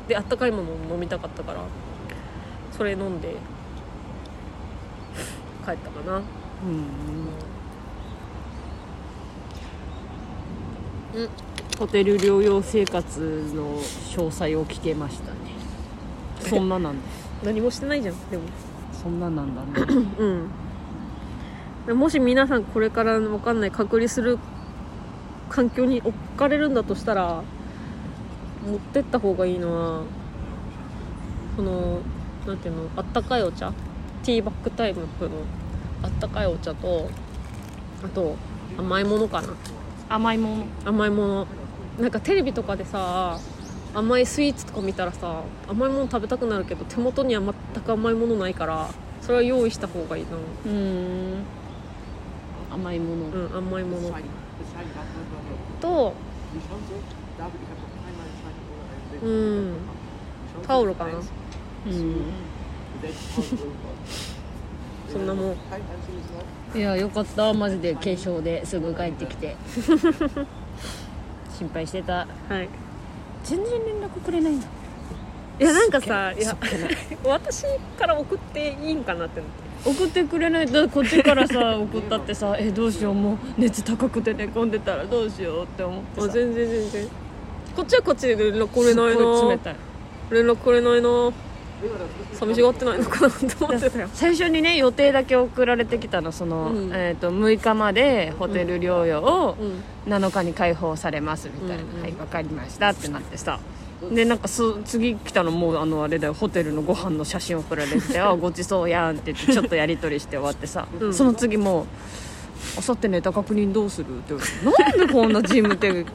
Speaker 2: であったかいものを飲みたかったからそれ飲んで帰ったかな。
Speaker 1: うん
Speaker 2: うん。
Speaker 1: ホテル療養生活の詳細を聞けましたね。そんななんだ
Speaker 2: 何もしてないじゃんでも。
Speaker 1: そんななんだね。
Speaker 2: うん。もし皆さんこれから分かんない隔離する環境に置かれるんだとしたら持ってった方がいいのはこのなんていうのあったかいお茶ティーバッグタイムのあったかいお茶とあと甘いものかな。
Speaker 1: 甘いもの。
Speaker 2: 甘いもの。なんかテレビとかでさ甘いスイーツとか見たらさ甘いもの食べたくなるけど手元には全く甘いものないからそれは用意した方がいいな。
Speaker 1: うーん。甘いもの、
Speaker 2: うん甘いものとうん。タオルかな。
Speaker 1: うん。
Speaker 2: そんなもん。
Speaker 1: いやよかった。マジで軽症ですぐ帰ってきて。心配してた。
Speaker 2: はい。
Speaker 1: 全然連絡くれないんだ。
Speaker 2: いやなんかさいや 私から送っていいんかなって思って
Speaker 1: 送ってくれないとこっちからさ 送ったってさえどうしようもう熱高くて寝込んでたらどうしようって思ってさ。
Speaker 2: あ全然全然。こっちはこっちで連絡くれない
Speaker 1: すっごい冷
Speaker 2: な
Speaker 1: たい。
Speaker 2: 連絡くれないな。寂しがってないのかなって思って。たよ
Speaker 1: 最初にね予定だけ送られてきたのその、
Speaker 2: うん。
Speaker 1: えー、と6日までホテル療養を
Speaker 2: うん。
Speaker 1: 7日に解放されますみたいな「
Speaker 2: うんうん。
Speaker 1: はい分かりました」ってなってさでなんかす次来たのもうあのあれだよホテルのご飯の写真送られてて 「あごちそうやん」って言ってちょっとやり取りして終わってさ、
Speaker 2: うん。
Speaker 1: その次もう「あさってネタ確認どうする?」ってなんでこんな事務って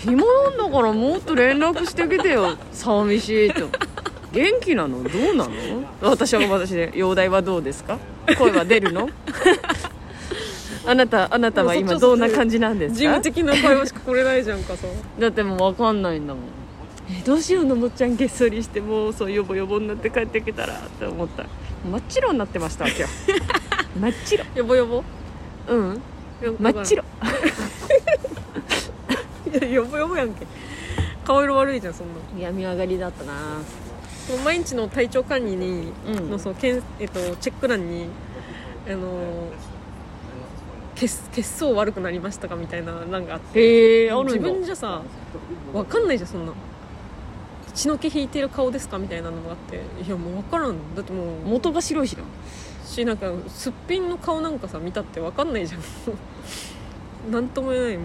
Speaker 1: 暇なんだからもっと連絡してきてよ。寂しいと。元気なの？どうなの？私は私で容体はどうですか？声は出るの？あなたあなたは今どんな感じなんです
Speaker 2: 事
Speaker 1: か
Speaker 2: 務的な会話しかくれないじゃんかさ
Speaker 1: だってもう分かんないんだもんえどうしようのもっちゃんげっそりしてもうそうヨボヨボになって帰ってきたらって思った。真っ白になってましたわけよ真っ白。
Speaker 2: よぼよぼ
Speaker 1: うん。真っ白。
Speaker 2: いやよぼよぼやんけ。顔色悪いじゃんそんな。
Speaker 1: 病み上がりだったな。
Speaker 2: もう毎日の体調管理に、
Speaker 1: うん。
Speaker 2: のそのけん、えっと、チェック欄にあの血血相悪くなりましたかみたいな欄があって。自分じゃさ分かんないじゃんそんな血の気引いてる顔ですか？みたいなのがあっていやもう分からん。だってもう
Speaker 1: 元が白いしな。
Speaker 2: しなんかすっぴんの顔なんかさ見たって分かんないじゃん。なんとも言えない。も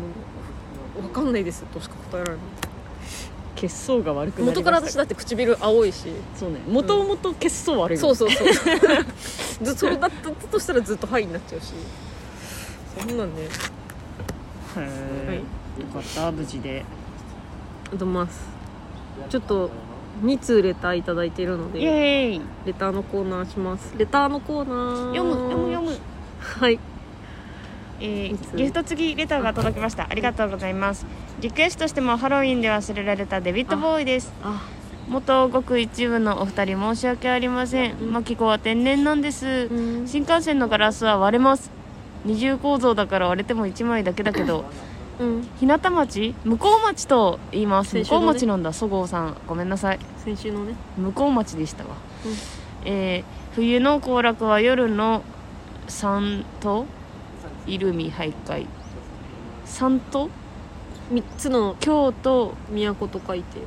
Speaker 2: う分かんないですとしか答えられない。
Speaker 1: 血相が悪くなりました
Speaker 2: 元から私だって唇青いし。
Speaker 1: そうね。元々血相悪い
Speaker 2: そうそうそうずそうだったとしたらずっと「はい」になっちゃうし。そんなんね
Speaker 1: へえ、
Speaker 2: はい。
Speaker 1: よかった。無事で。
Speaker 2: あとますちょっと2通レターいただいているの
Speaker 1: イ
Speaker 2: で
Speaker 1: エーイ。
Speaker 2: レターのコーナーします。レターのコーナー。
Speaker 1: 読む読む読む。
Speaker 2: はい。
Speaker 1: えー、ギフト付きレターが届きました。ありがとうございます。リクエストしてもハロウィンで忘れられたデビッドボーイです。
Speaker 2: あ
Speaker 1: 元ごく一部のお二人申し訳ありません。マキコは天然なんです。
Speaker 2: うん。
Speaker 1: 新幹線のガラスは割れます。二重構造だから割れても1枚だけだけど
Speaker 2: うん。
Speaker 1: 日向町向こう町と言います。向こ
Speaker 2: 先週のね。
Speaker 1: う町なんだそごうさん。ごめんなさい。
Speaker 2: 先週のね。
Speaker 1: 向こう町でしたわ、
Speaker 2: うん。
Speaker 1: えー冬の行楽は夜の三都？イルミ徘徊。三都
Speaker 2: ？3つの
Speaker 1: 京都。
Speaker 2: 都と書いて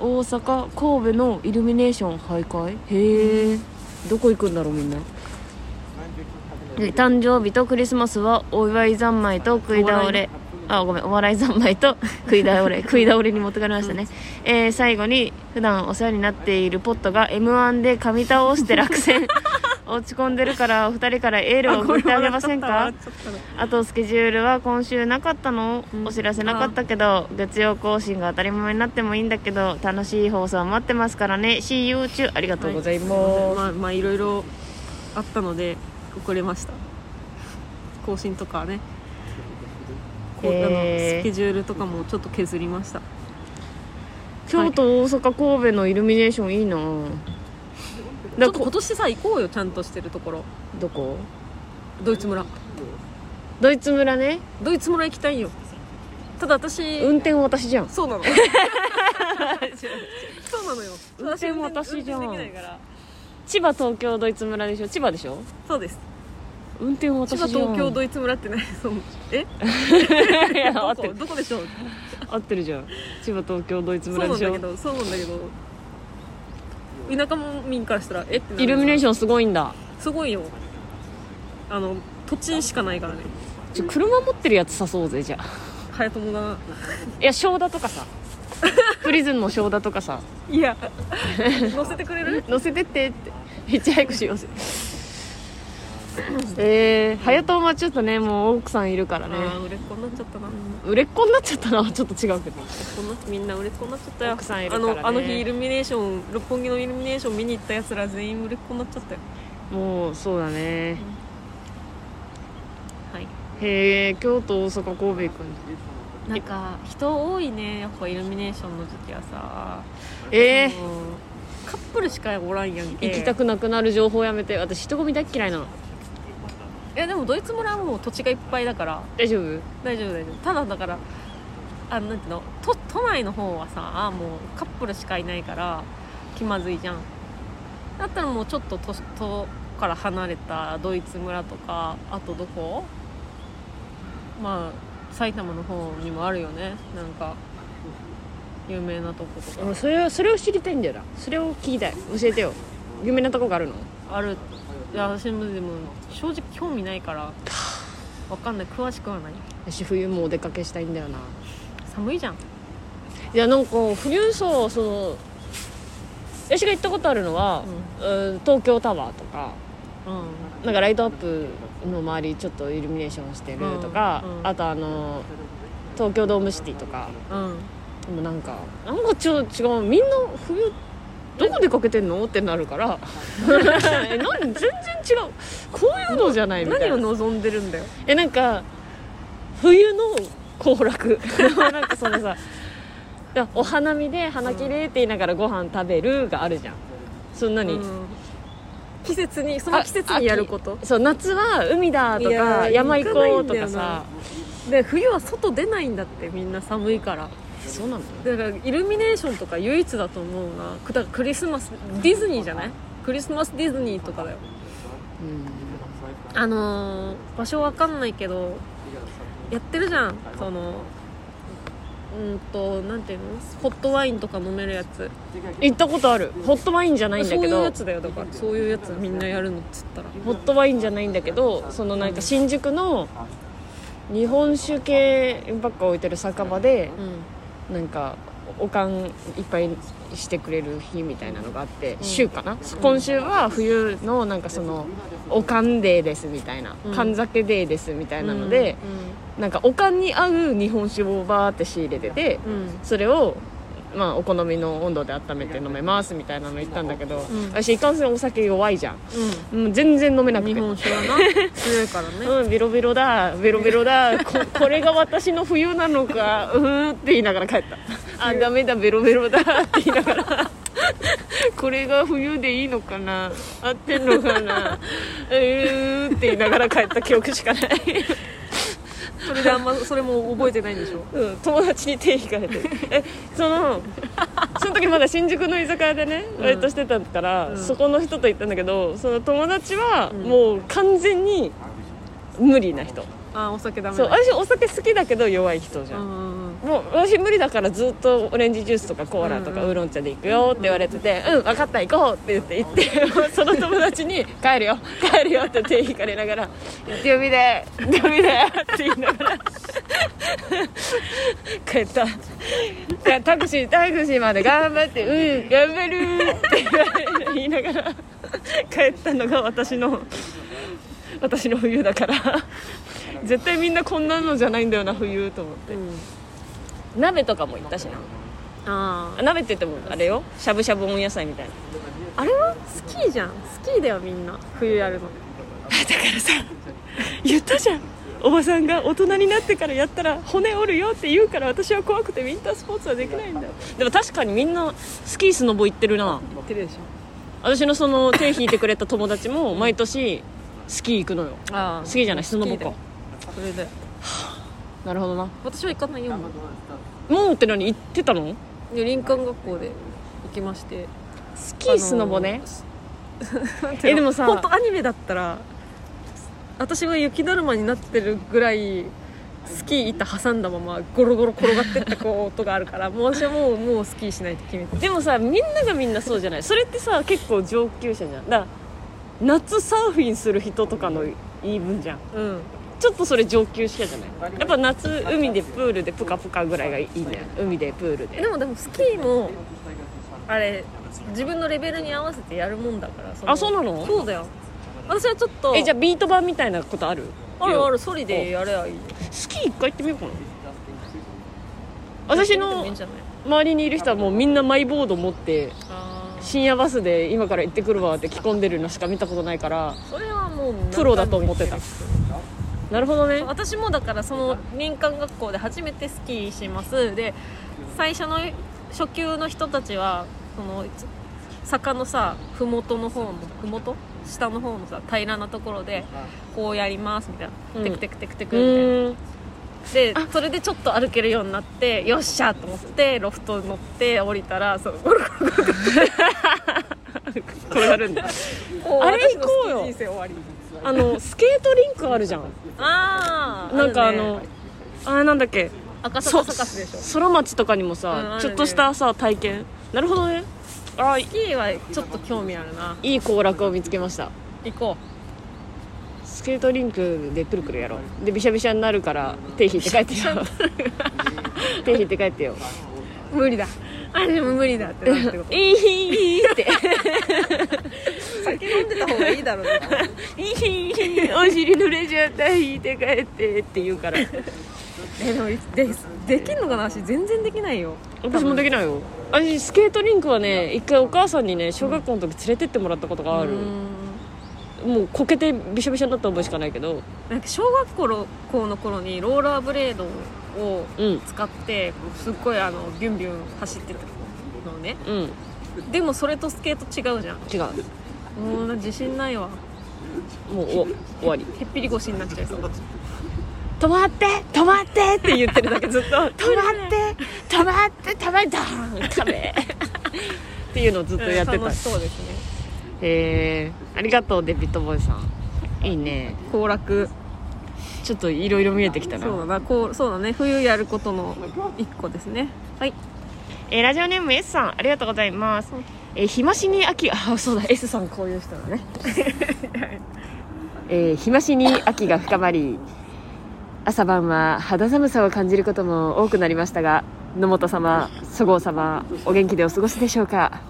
Speaker 1: 大阪神戸のイルミネーション徘徊へえどこ行くんだろうみんなで誕生日とクリスマスはお祝い三昧と食い倒れあごめんお笑い三昧と 食い倒れ食い倒れに持ってかれましたね、えー最後に普段お世話になっているポットが m 1で噛み倒して落選。落ち込んでるからお二人からエールを送ってあげませんか？あとスケジュールは今週なかったの、
Speaker 2: うん
Speaker 1: お知らせなかったけど月曜更新が当たり前になってもいいんだけど楽しい放送待ってますからね。See you 中ありがとうございます、
Speaker 2: まあまあいろいろあったので遅れました。更新とかねこうあのスケジュールとかもちょっと削りました。
Speaker 1: 京都、大阪神戸のイルミネーションいいな。
Speaker 2: ちょ
Speaker 1: だ
Speaker 2: っと今年さ行こうよちゃんとしてるところ。
Speaker 1: どこ？
Speaker 2: ドイツ村。
Speaker 1: ドイツ村ね。
Speaker 2: ドイツ村行きたいよ。ただ私、
Speaker 1: 運転私じゃん。
Speaker 2: そうなの。そうなのよ。
Speaker 1: 運転も私じゃん。千葉東京ドイツ村でしょ？千葉でしょ？
Speaker 2: そうです
Speaker 1: 運転
Speaker 2: 千葉
Speaker 1: 私じゃん
Speaker 2: 東京ドイツ村って何そのえ？
Speaker 1: 合ってる
Speaker 2: どこどこでしょう？
Speaker 1: 合ってるじゃん。千葉東京ドイツ
Speaker 2: そうなんだけどそうなんだけど。田舎民からしたらえ？ってなる。
Speaker 1: イルミネーシ
Speaker 2: ョン
Speaker 1: すごいんだ。
Speaker 2: すごいよ。あの土地しかないからね。
Speaker 1: ちょ車持ってるやつ誘おうぜじゃあ。
Speaker 2: 早友が。
Speaker 1: いや正田とかさ。プリズンの正田とかさ。
Speaker 2: いや。乗せてくれる？
Speaker 1: 乗せてってって。めっちゃ早くしようぜ えー、早友はちょっとねもう奥さんいるからね。
Speaker 2: ああ売れっ子になっちゃったな。
Speaker 1: 売れっ子になっちゃったな。ちょっと違うけど。
Speaker 2: みんな売れっ子になっちゃったよ。
Speaker 1: 奥さんいるからね。
Speaker 2: あのあの日イルミネーション六本木のイルミネーション見に行ったやつら全員売れっ子になっちゃったよ。
Speaker 1: もうそうだね。
Speaker 2: はい。
Speaker 1: へえ京都大阪神戸行くんだ。
Speaker 2: なんか人多いね。やっぱイルミネーションの時期はさ。
Speaker 1: えー、
Speaker 2: もうカップルしかおらんやんけ。
Speaker 1: 行きたくなくなる情報やめて。私人混み大っ嫌いなの
Speaker 2: いやでもドイツ村はもう土地がいっぱいだから。
Speaker 1: 大丈夫？
Speaker 2: 大丈夫大丈夫。ただだからあなんていうの？都都内の方はさもうカップルしかいないから気まずいじゃん。だったらもうちょっと都都から離れたドイツ村とかあとどこ？まあ埼玉の方にもあるよね。なんか有名なとことか。
Speaker 1: 俺それをそれを知りたいんだよな。それを聞きたい。教えてよ。有名なとこがあるの？
Speaker 2: あるいや私もでも正直興味ないからわかんない。詳しくはない。
Speaker 1: 私冬もお出かけしたいんだよな。
Speaker 2: 寒いじゃん。
Speaker 1: いやなんか冬さその私が行ったことあるのは、うん。東京タワーとか
Speaker 2: うん。
Speaker 1: なんかライトアップの周りちょっとイルミネーションしてるとか、
Speaker 2: うん。うん。
Speaker 1: あとあの東京ドームシティとか
Speaker 2: うん。
Speaker 1: でもなんかなんかちょ違う。みんな冬どこ出かけてんの？ってなるから。えなん全然違う。こういうのじゃないみたいな。
Speaker 2: 何を望んでるんだよ。
Speaker 1: えなんか冬の行楽。なんかそのさいやお花見で花きれいって言いながらご飯食べるがあるじゃん。そんなに、
Speaker 2: うん。季節にその季節にやること？
Speaker 1: そう夏は海だと
Speaker 2: いや
Speaker 1: か
Speaker 2: ー
Speaker 1: 山行こうと
Speaker 2: 行かないんだよな。
Speaker 1: かさ
Speaker 2: で冬は外出ないんだってみんな寒いから
Speaker 1: そうなの？
Speaker 2: だからイルミネーションとか唯一だと思うなくだからクリスマスディズニーじゃない？クリスマスディズニーとかだよ。
Speaker 1: うん。
Speaker 2: あのー場所わかんないけどやってるじゃん。そのうんとなんていうの？ホットワインとか飲めるやつ。
Speaker 1: 行ったことある。ホットワインじゃないんだけど
Speaker 2: そういうやつだよだから。そういうやつみんなやるのっつったら。
Speaker 1: ホットワインじゃないんだけどそのなんか新宿の日本酒系ばっか置いてる酒場で
Speaker 2: うん
Speaker 1: なんかおかんいっぱいしてくれる日みたいなのがあって、
Speaker 2: ん。
Speaker 1: 週かな、今週は冬のなんかそのおかんデーですみたいな、
Speaker 2: うん。
Speaker 1: かん酒デーですみたいなので、なんかおかんに合う日本酒をバーって仕入れててそれをまあお好みの温度で温めて飲めますみたいなの言ったんだけど、
Speaker 2: ん。
Speaker 1: 私いかんせんお酒弱いじゃん。
Speaker 2: うん。
Speaker 1: もう全然飲めなくて。
Speaker 2: 日本酒はな。強いからね。
Speaker 1: うん、ベロベロだベロベロだ。ここれが私の冬なのかうーんって言いながら帰った。あ ダメだベロベロだって言いながら。これが冬でいいのかな？合ってんのかな？うーんって言いながら帰った記憶しかない、
Speaker 2: それであんまそれも覚えてないんでしょ？
Speaker 1: うん、友達に手引かれてえその その時まだ新宿の居酒屋でね
Speaker 2: うん。
Speaker 1: バイトしてたから、
Speaker 2: うん。
Speaker 1: そこの人と行ったんだけどその友達は
Speaker 2: うん。
Speaker 1: もう完全に無理な人、
Speaker 2: あお酒ダメ
Speaker 1: そう
Speaker 2: だ
Speaker 1: 私お酒好きだけど弱い人じゃん、
Speaker 2: うんうんうん
Speaker 1: もう私無理だからずっとオレンジジュースとかコーラとか
Speaker 2: うんうん。
Speaker 1: ウーロン茶で行くよって言われてて「うん分かった行こう」って言って行って その友達に「帰るよ帰るよ」って手引かれながら「強火で強火で」って言いながら。帰った。タクシータクシーまで頑張って「うん頑張る」って言いながら帰ったのが私の私の冬だから。絶対みんなこんなのじゃないんだよな冬と思って。鍋とかも行ったしな。
Speaker 2: あ
Speaker 1: あ鍋って言ってもあれよ。しゃぶしゃぶ温野菜みたいな。
Speaker 2: ああれはスキーじゃん。スキーだよみんな。冬やるの。
Speaker 1: だからさ言ったじゃん。おばさんが大人になってからやったら骨折るよって言うから私は怖くてウィンタースポーツはできないんだ。よでも確かにみんなスキースノボ行ってるな。
Speaker 2: 言ってるでしょ。
Speaker 1: 私のその手引いてくれた友達も毎年スキー行くのよ。
Speaker 2: あ
Speaker 1: スキーじゃないスノボか。
Speaker 2: それで
Speaker 1: なるほどな。
Speaker 2: 私は行かないよも
Speaker 1: もうって何行ってたの？
Speaker 2: うで林間学校で行きまして。
Speaker 1: スキースノボね、
Speaker 2: え
Speaker 1: えでもさ
Speaker 2: 本当アニメだったら私は雪だるまになってるぐらいスキー板挟んだままゴロゴロ転がってったことがあるからもう私はもうもうスキーしないと決めて。
Speaker 1: でもさみんながみんなそうじゃない？それってさ結構上級者じゃん。だから夏サーフィンする人とかの言い分じゃん。
Speaker 2: うん
Speaker 1: ちょっとそれ上級者じゃない？やっぱ夏海でプールでプカプカぐらいがいいんだよ海でプールで。
Speaker 2: でもでもスキーもあれ自分のレベルに合わせてやるもんだからの。
Speaker 1: あそうなの？
Speaker 2: そうだよ。私はちょっと。
Speaker 1: えじゃあビート版みたいなことある？
Speaker 2: あるあるソリでやればいいよ。
Speaker 1: スキー一回行ってみようかな。私の周りにいる人はもうみんなマイボード持って
Speaker 2: あ
Speaker 1: 深夜バスで今から行ってくるわって着込んでるのしか見たことないから
Speaker 2: ーそれはもう
Speaker 1: プロだと思ってたなるほどね。
Speaker 2: 私もだからその林間学校で初めてスキーします。で最初の初級の人たちはその坂のさ麓の方の麓下の方のさ平らなところでこうやりますみたいな、
Speaker 1: うん。
Speaker 2: テクテクテクテ
Speaker 1: う
Speaker 2: クみたいな。でそれでちょっと歩けるようになってよっしゃと思ってロフト乗って降りたらそうゴロゴロゴロ
Speaker 1: 転が るんだ。あれ行こうよ。
Speaker 2: 人生終わり
Speaker 1: あのスケートリンクあるじゃん。
Speaker 2: ああ
Speaker 1: なんかあのあれなんだっけ？
Speaker 2: 赤坂サカスでしょ。ス
Speaker 1: 空町とかにもさ、
Speaker 2: うんね。
Speaker 1: ちょっとしたさ体験。なるほどね。あー
Speaker 2: キーはちょっと興味あるな。い
Speaker 1: い行楽を見つけました。
Speaker 2: 行こ
Speaker 1: スケートリンクでくるくるやろ。うでびしゃびしゃになるから手引いて帰ってよ。手引いて帰ってよ。
Speaker 2: う無理だ。あれでも無理だってなるってこと。
Speaker 1: いいって
Speaker 2: 酒飲んでた方がいいだろうね
Speaker 1: いいお尻濡れちゃった引いて帰ってって言うから。
Speaker 2: えでもでできんのかな私全然できないよ。
Speaker 1: 私もできないよ。私スケートリンクはね一回お母さんにね小学校の時連れてってもらったことがある、もうこけてびしゃびしゃになった覚えしかないけど。
Speaker 2: なんか小学校の頃にローラーブレードを
Speaker 1: うん。
Speaker 2: 使ってすっごいあのビュンビュン走ってたのね。
Speaker 1: うん。
Speaker 2: でもそれとスケート違うじゃん。
Speaker 1: 違う
Speaker 2: もう自信ないわ。
Speaker 1: もうお終わり。
Speaker 2: へっぴり腰になっちゃいそう。
Speaker 1: 止まって止まってって言ってるだけずっと。止まって。止まって止まってダーン壁っていうのをずっとやってた。
Speaker 2: 楽しそうですね。
Speaker 1: へえありがとうデビッドボーイさん。いいね。
Speaker 2: 行楽。
Speaker 1: ちょっといろいろ見えてきたな。
Speaker 2: そうだな。こうそうだね。冬やることの一個ですね。はい。
Speaker 1: えーラジオネーム S さんありがとうございます、えー日増しに秋あそうだ S さんこういう人だね。えー日増しに秋が深まり朝晩は肌寒さを感じることも多くなりましたが野本様そごう様お元気でお過ごしでしょうか、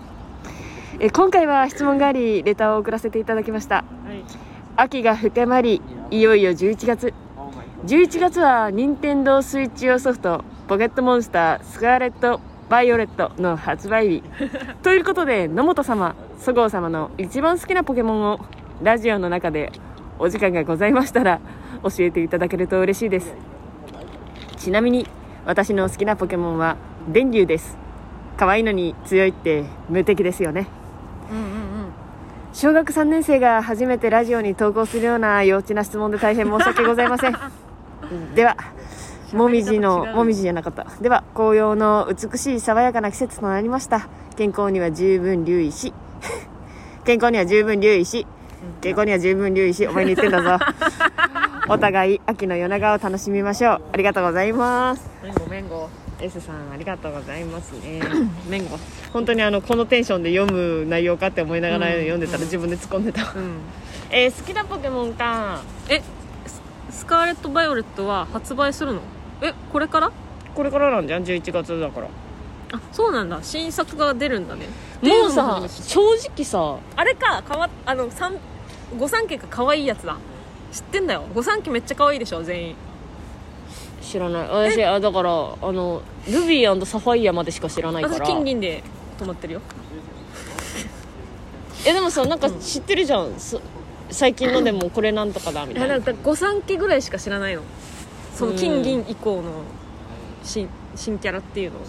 Speaker 1: えー今回は質問がありレターを送らせていただきました。
Speaker 2: はい
Speaker 1: 秋が深まりいよいよ11月。11月は任天堂スイッチ用ソフト「ポケットモンスタースカーレット・バイオレット」の発売日。ということで野本様そごう様の一番好きなポケモンをラジオの中でお時間がございましたら教えていただけると嬉しいです。ちなみに私の好きなポケモンは電流です。可愛いのに強いって無敵ですよね。
Speaker 2: うんうんうん。
Speaker 1: 小学3年生が初めてラジオに投稿するような幼稚な質問で大変申し訳ございません。ではもみじのもみじじゃなかった。では紅葉の美しい爽やかな季節となりました。健康には十分留意し。健康には十分留意し。健康には十分留意し。お前に言ってんだぞ。お互い秋の夜長を楽しみましょう。ありがとうございます。
Speaker 2: メンゴメンゴ
Speaker 1: S さんありがとうございますね。
Speaker 2: メンゴ。
Speaker 1: 本当にあのこのテンションで読む内容かって思いながら
Speaker 2: うん。
Speaker 1: 読んでたら自分で突っ込んでた、
Speaker 2: うん。
Speaker 1: えー好きなポケモンか。
Speaker 2: えススカーレット・バイオレットは発売するの？えこれから？
Speaker 1: これからなんじゃん？11月だから。
Speaker 2: あそうなんだ。新作が出るんだね。
Speaker 1: もうさ正直さ
Speaker 2: たあれかかわあの三御三家が可愛いやつだ。知ってんだよ。御三家めっちゃ可愛いでしょ全員。
Speaker 1: 知らない。私あだからあのルビーサファイアまでしか知らないから。
Speaker 2: 私金銀で止まってるよ。
Speaker 1: えでもさなんか知ってるじゃん、そ最近のでもこれなんとかだみ
Speaker 2: い
Speaker 1: たいな。
Speaker 2: やだから御三家ぐらいしか知らないのその金銀以降の新新キャラっていうのを。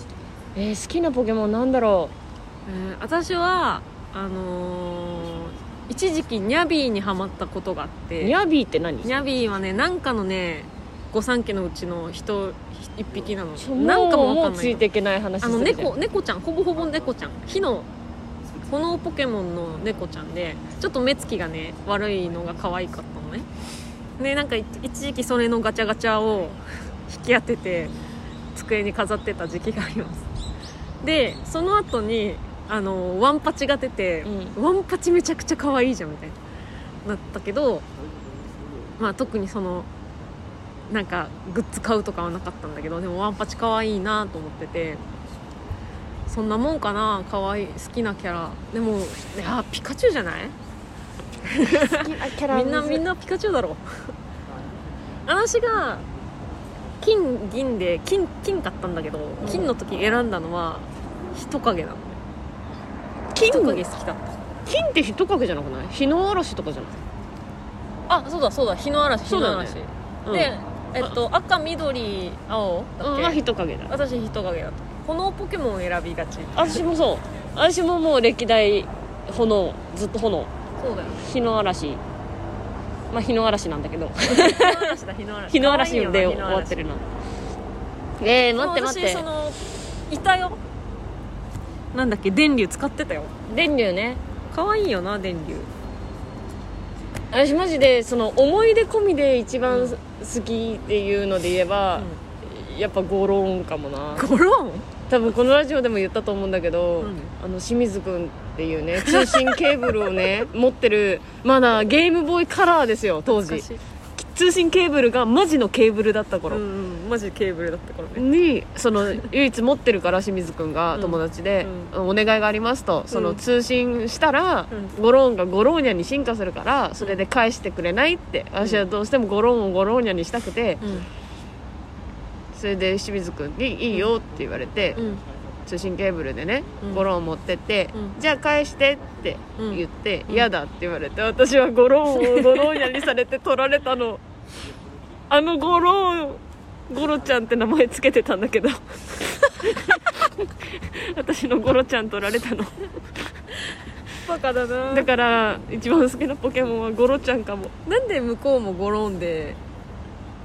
Speaker 1: えー好きなポケモンなんだろ
Speaker 2: えー私はあのー一時期ニャビーにはまったことがあっ
Speaker 1: う
Speaker 2: て。
Speaker 1: ニャビーって何？
Speaker 2: ニャビーはねなんかのね御三家のうちの人一匹なの。
Speaker 1: ちょ
Speaker 2: なんかもわかん
Speaker 1: もう
Speaker 2: な
Speaker 1: ついていけない話
Speaker 2: あの
Speaker 1: するじゃん
Speaker 2: 猫猫ちゃん。ほぼほぼ猫ちゃん。火の炎ポケモンの猫ちゃんでちょっと目つきがね悪いのが可愛かったのねでなんか一一時期それのガチャガチャを 引き当てて机に飾ってた時期があります。でその後にあのワンパチが出て、
Speaker 1: う
Speaker 2: ワンパチめちゃくちゃ可愛いじゃんみたいななったけどまあ特にそのなんかグッズ買うとかはなかったんだけどでもワンパチ可愛いなと思っててそんなもんかな可愛い好きなキャラ。でもいやピカチュウじゃない？みんなみんなピカチュウだろ。私が金銀で金金買ったんだけど金の時選んだのは人影なの
Speaker 1: 金？
Speaker 2: 人影好きだった。
Speaker 1: 金って人影じゃなくない？日の嵐とかじゃない？
Speaker 2: あそうだそうだ。日の嵐日
Speaker 1: そうだよね。
Speaker 2: の嵐、
Speaker 1: うん。
Speaker 2: でえっと赤緑青だっけ、
Speaker 1: うんは人影だ。
Speaker 2: 私人影だった。このポケモンを選びがち。
Speaker 1: 私もそう。私ももう歴代炎ずっと炎
Speaker 2: そうだよ
Speaker 1: 日の嵐。まあ日の嵐なんだけど。
Speaker 2: 日の嵐
Speaker 1: で終わってるなえー、待って待って。
Speaker 2: 私そのいたよ。なんだっけ電流使ってたよ。
Speaker 1: 電流ね。
Speaker 2: 可愛いよな電流。
Speaker 1: 私マジでその思い出込みで一番好きっていうので言えば、やっぱゴローンかもな。
Speaker 2: ゴロン
Speaker 1: 多分このラジオでも言ったと思うんだけど、
Speaker 2: うん。
Speaker 1: あの清水君っていうね通信ケーブルをね 持ってるまだゲームボーイカラーですよ当時。通信ケーブルがマジのケーブルだった頃、
Speaker 2: うんうんマジケーブルだった頃ね。
Speaker 1: にその唯一持ってるから清水君が
Speaker 2: うん。
Speaker 1: 友達で、
Speaker 2: う
Speaker 1: お願いがありますとその通信したら、
Speaker 2: う
Speaker 1: ゴローンがゴローニャに進化するからそれで返してくれないって。私はどうしてもゴローンをゴローニャにしたくて。
Speaker 2: うん。
Speaker 1: それで清水君に「いいよ」って言われて、
Speaker 2: うん
Speaker 1: 通信ケーブルでね、
Speaker 2: うん。
Speaker 1: ゴローン持ってって、
Speaker 2: うん。
Speaker 1: じゃあ返してって言って
Speaker 2: うん。
Speaker 1: 嫌、だって言われて私はゴローンをゴローニャにされて 取られたの。あのゴローンゴロちゃんって名前つけてたんだけど。私のゴロちゃん取られたの。
Speaker 2: バカだな。
Speaker 1: だから一番好きなポケモンはゴロちゃんかも。
Speaker 2: なんで向こうもゴロンで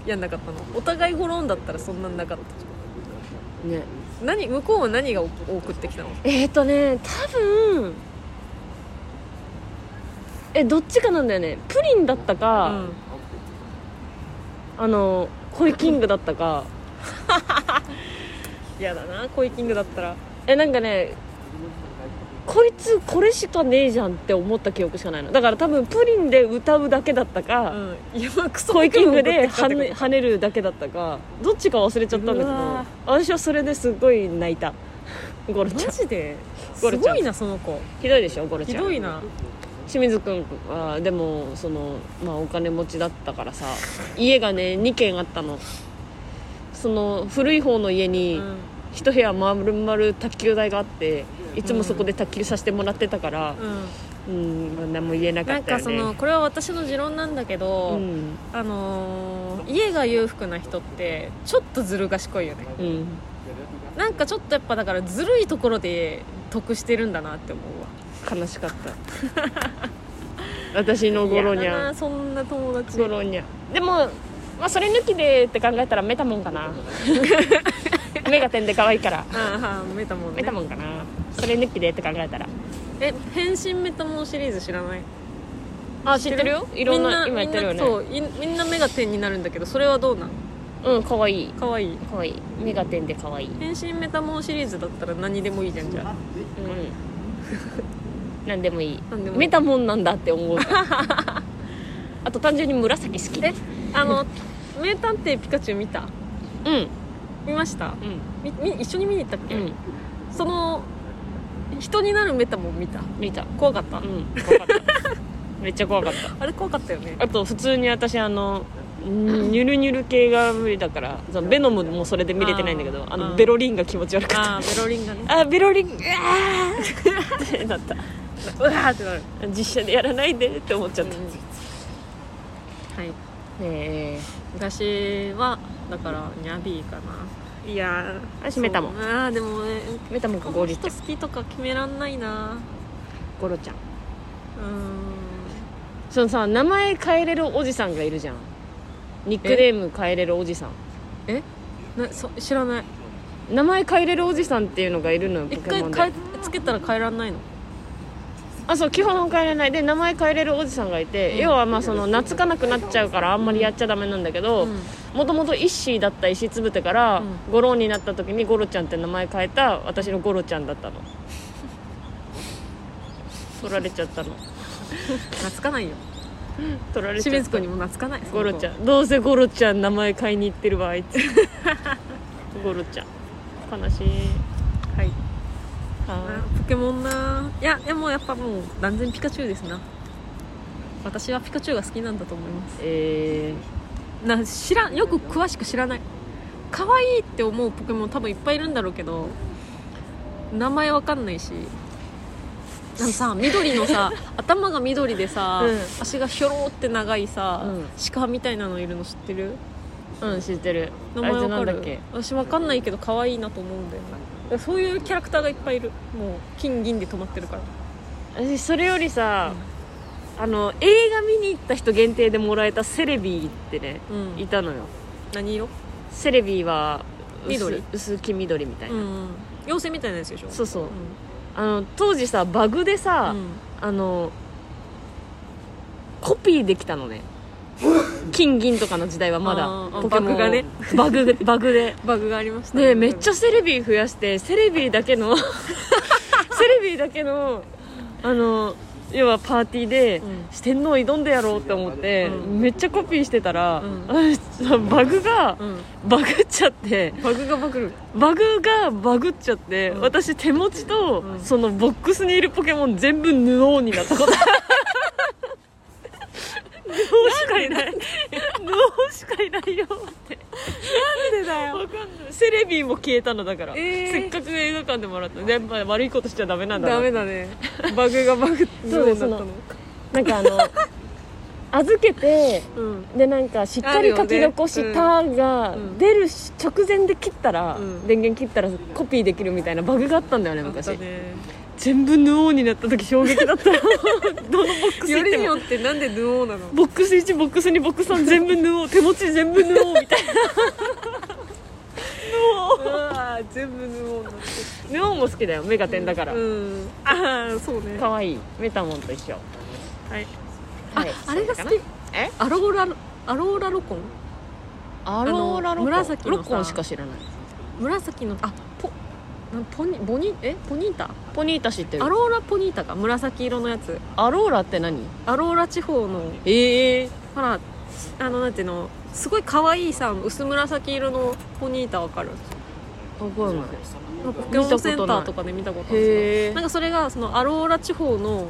Speaker 2: やんなかったの？お互いゴロンだったらそんなんなかった。じ
Speaker 1: ね
Speaker 2: 何向こうは何が送ってきたの？
Speaker 1: えっ、ー、とね多分えどっちかなんだよね。プリンだったか、あのコイキングだったか。
Speaker 2: 嫌だなコイキングだったら。
Speaker 1: えなんかねこいつこれしかねえじゃんって思った記憶しかないの。だから多分プリンで歌うだけだったか、
Speaker 2: うん。今クソ
Speaker 1: コイキングで跳ね跳ねるだけだったかどっちか忘れちゃったんだけど私はそれですごい泣いた。ゴロちゃん。
Speaker 2: マジで？すごいなその子。
Speaker 1: ひどいでしょゴロちゃん。
Speaker 2: ひどいな。
Speaker 1: 清水君はでもその、まあ、お金持ちだったからさ家がね2軒あったの。その古い方の家
Speaker 2: う
Speaker 1: に
Speaker 2: ん
Speaker 1: 一部屋丸々卓球台があっていつもそこで卓球させてもらってたから
Speaker 2: うん。
Speaker 1: うん、まあ、何も言えなか
Speaker 2: なん
Speaker 1: ったよね。
Speaker 2: かそのこれは私の持論なんだけど、
Speaker 1: うん。
Speaker 2: あのー家が裕福な人ってちょっとずる賢いよね。
Speaker 1: うん。
Speaker 2: なんかちょっとやっぱだからずるいところで得してるんだなって思うわ。
Speaker 1: 悲しかった。私のゴロニャ
Speaker 2: そんな友達。
Speaker 1: ゴロニャでも、まあ、それ抜きでって考えたらメタモンかな。目が点で可愛いから。
Speaker 2: ああはあメタモンね。
Speaker 1: メタモンかな。それ抜きでって考えたら。
Speaker 2: え変身メタモンシリーズ知らない？
Speaker 1: あ知ってるよ？いろんな
Speaker 2: み
Speaker 1: 今やってるよね。
Speaker 2: みんなそういみんな目が点になるんだけどそれはどうなん？
Speaker 1: うん可愛い。
Speaker 2: かわい？い
Speaker 1: 可愛い。目が点で可愛い。
Speaker 2: 変身メタモンシリーズだったら何でもいいじゃんじゃあ。
Speaker 1: うん。何でもいい。メタモンなんだって思う。あと単純に紫好き。
Speaker 2: え？あの名探偵ピカチュウ見た？
Speaker 1: うん。
Speaker 2: 見ました？
Speaker 1: うん。
Speaker 2: みみ一緒に見に行ったっけ、
Speaker 1: うん。
Speaker 2: その人になるメタモン見た。
Speaker 1: 見た。
Speaker 2: 怖かった、
Speaker 1: うん怖かった。めっちゃ怖かった。
Speaker 2: あれ怖かったよね。
Speaker 1: あと普通に私あのニュルニュル系が無理だからそのベノムもそれで見れてないんだけどあの
Speaker 2: あー
Speaker 1: ベロリンが気持ち悪かった。
Speaker 2: ああベロリンがね。
Speaker 1: あベロリンうわーってなった。
Speaker 2: うわーってなる、
Speaker 1: 実写でやらないでって思っちゃった、
Speaker 2: はい
Speaker 1: ねえ
Speaker 2: 私はだからニャビーかな。いやー
Speaker 1: 私メタモン
Speaker 2: そう。あーでもね
Speaker 1: メタモンかゴリちゃん
Speaker 2: 人好きとか決めらんないな。
Speaker 1: ゴロちゃん。
Speaker 2: う
Speaker 1: そのさ名前変えれるおじさんがいるじゃん。ニックネーム変えれるおじさん。
Speaker 2: ーんえ？なそ知らない。
Speaker 1: 名前変えれるおじさんっていうのがいるのよポ
Speaker 2: 一
Speaker 1: ケモンで。
Speaker 2: 回変えつけたら変えらんないの？
Speaker 1: あそう基本変えれない。で名前変えれるおじさんがいて、
Speaker 2: うん。
Speaker 1: 要はまあその懐かなくなっちゃうからあんまりやっちゃダメなんだけど
Speaker 2: うん。
Speaker 1: もともとイッシーだった石つぶてから、
Speaker 2: うん。
Speaker 1: ゴローになった時にゴロちゃんって名前変えた私のゴロちゃんだったの。取られちゃったの。
Speaker 2: 懐かないよ。
Speaker 1: 取られちゃった。
Speaker 2: 清水君にも懐かない。
Speaker 1: ゴロちゃ
Speaker 2: ん。
Speaker 1: んどうせゴロちゃん名前買いに行ってるわあいつ。ゴロちゃん。悲しい。
Speaker 2: はい。
Speaker 1: は
Speaker 2: あポケモンないやでもやっぱもう断然ピカチュウですな。私はピカチュウが好きなんだと思います。
Speaker 1: え
Speaker 2: な知らんよく詳しく知らない。可愛いって思うポケモン多分いっぱいいるんだろうけど名前わかんないし。あのさ緑のさ 頭が緑でさ、
Speaker 1: うん。
Speaker 2: 足がひょろって長いさ、
Speaker 1: うん。
Speaker 2: 鹿みたいなのいるの知ってる？
Speaker 1: ー、うん知ってる。
Speaker 2: 名前わかる。
Speaker 1: んだっけ？
Speaker 2: 私わかんないけど可愛いなと思うんだよねそういうキャラクターがいっぱいいる。もう金銀で止まってるから。
Speaker 1: 私それよりさ、あの映画見に行った人限定でもらえたセレビーってね、
Speaker 2: うん。
Speaker 1: いたのよ。
Speaker 2: 何色？
Speaker 1: セレビーは薄
Speaker 2: 緑。
Speaker 1: 薄黄緑みたいな、
Speaker 2: うん妖精みたいなやつでしょ？
Speaker 1: そうそう。
Speaker 2: う
Speaker 1: あの当時さバグでさ、
Speaker 2: んうん。
Speaker 1: あのコピーできたのね金銀とかの時代はまだポケモンを。
Speaker 2: バグがね。
Speaker 1: バグバグで。
Speaker 2: バグがありました
Speaker 1: でめっちゃセレビー増やしてセレビーだけの セレビーだけのあの要はパーティーで、
Speaker 2: うん。
Speaker 1: 四天王挑んでやろうって思って、
Speaker 2: うん。
Speaker 1: めっちゃコピーしてたら、
Speaker 2: うん。
Speaker 1: あ バグが
Speaker 2: うん。
Speaker 1: バグっちゃって
Speaker 2: バグがバグる。
Speaker 1: バグがバグっちゃって、
Speaker 2: うん。
Speaker 1: 私手持ちと、
Speaker 2: うん。
Speaker 1: そのボックスにいるポケモン全部ヌオーになったことしかいない。ヌオーしかいないよって。
Speaker 2: なんでだ
Speaker 1: わかんない。セレビーも消えたのだから、
Speaker 2: えー。
Speaker 1: せっかく映画館でもらった。やっぱ悪いことしちゃダメなんだな。
Speaker 2: ダメだね。バグがバグって
Speaker 1: そうで
Speaker 2: うになったの？
Speaker 1: なんかあの 預けて
Speaker 2: うん。
Speaker 1: でなんかしっかり書き残したが
Speaker 2: うん。
Speaker 1: 出るし直前で切ったら、
Speaker 2: うん。
Speaker 1: 電源切ったらコピーできるみたいなバグがあったんだよね
Speaker 2: あ
Speaker 1: 昔
Speaker 2: ったね
Speaker 1: 全部ヌオーになった時衝撃だった。よ どのボックス
Speaker 2: よりによってなんでヌオーなの？
Speaker 1: ボックス1ボックス2ボックス3全部ヌオー。手持ち全部ヌオーみたいな。
Speaker 2: うわー全部ヌオーになって
Speaker 1: ヌオーも好きだよメガテンだから、
Speaker 2: うん。ああそうね。
Speaker 1: かわい。いメタモンと一緒。
Speaker 2: はい。
Speaker 1: はい。
Speaker 2: ああれが好き。
Speaker 1: え？
Speaker 2: アローラアローラロコン？
Speaker 1: アローラロコン。
Speaker 2: 紫のさ。
Speaker 1: ロコンしか知らない。
Speaker 2: 紫のあポニボニえポニータ？
Speaker 1: ポニータ知ってる。
Speaker 2: アローラポニータか。紫色のやつ。
Speaker 1: アローラって何？
Speaker 2: アローラ地方の
Speaker 1: ええ。
Speaker 2: ほらあのなんていうの？すごい可愛いさ薄紫色のポニータわかる？
Speaker 1: わかんない。
Speaker 2: ポケモンセンターとかで見たことある
Speaker 1: へえ。
Speaker 2: なんかそれがそのアローラ地方の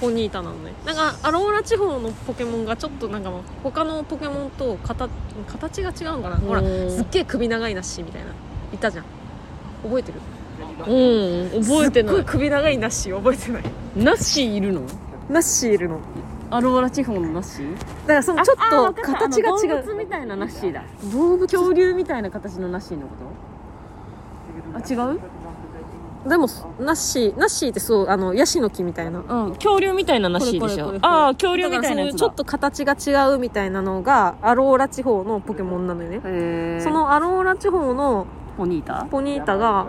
Speaker 2: ポニータなのねなんかアローラ地方のポケモンがちょっとなんか他のポケモンと形形が違うんかな。ほら
Speaker 1: うん
Speaker 2: すっげえ首長いなしみたいな。いたじゃん覚えてる？
Speaker 1: うん覚えて
Speaker 2: すっご
Speaker 1: ない
Speaker 2: 首長いなし覚えてない。
Speaker 1: ナッシーいるの？
Speaker 2: ナッシーいるの。
Speaker 1: アローラ地方のナッシー？
Speaker 2: だからそのちょっと形が違
Speaker 1: 動物
Speaker 2: う
Speaker 1: みたいなナッシーだ。
Speaker 2: 動物？
Speaker 1: 恐竜みたいな形のナッシーのこと？あ違う？
Speaker 2: でもナッシーナッシーってそうあのヤシの木みたいな。
Speaker 1: うん恐竜みたいなナッシーでし
Speaker 2: これこれこれ
Speaker 1: ょああ恐竜みたいなやつだ。
Speaker 2: だからそういうちょっと形が違うみたいなのがアローラ地方のポケモンなのよね。
Speaker 1: へえ
Speaker 2: そのアローラ地方の
Speaker 1: ポニータ？
Speaker 2: ポニータが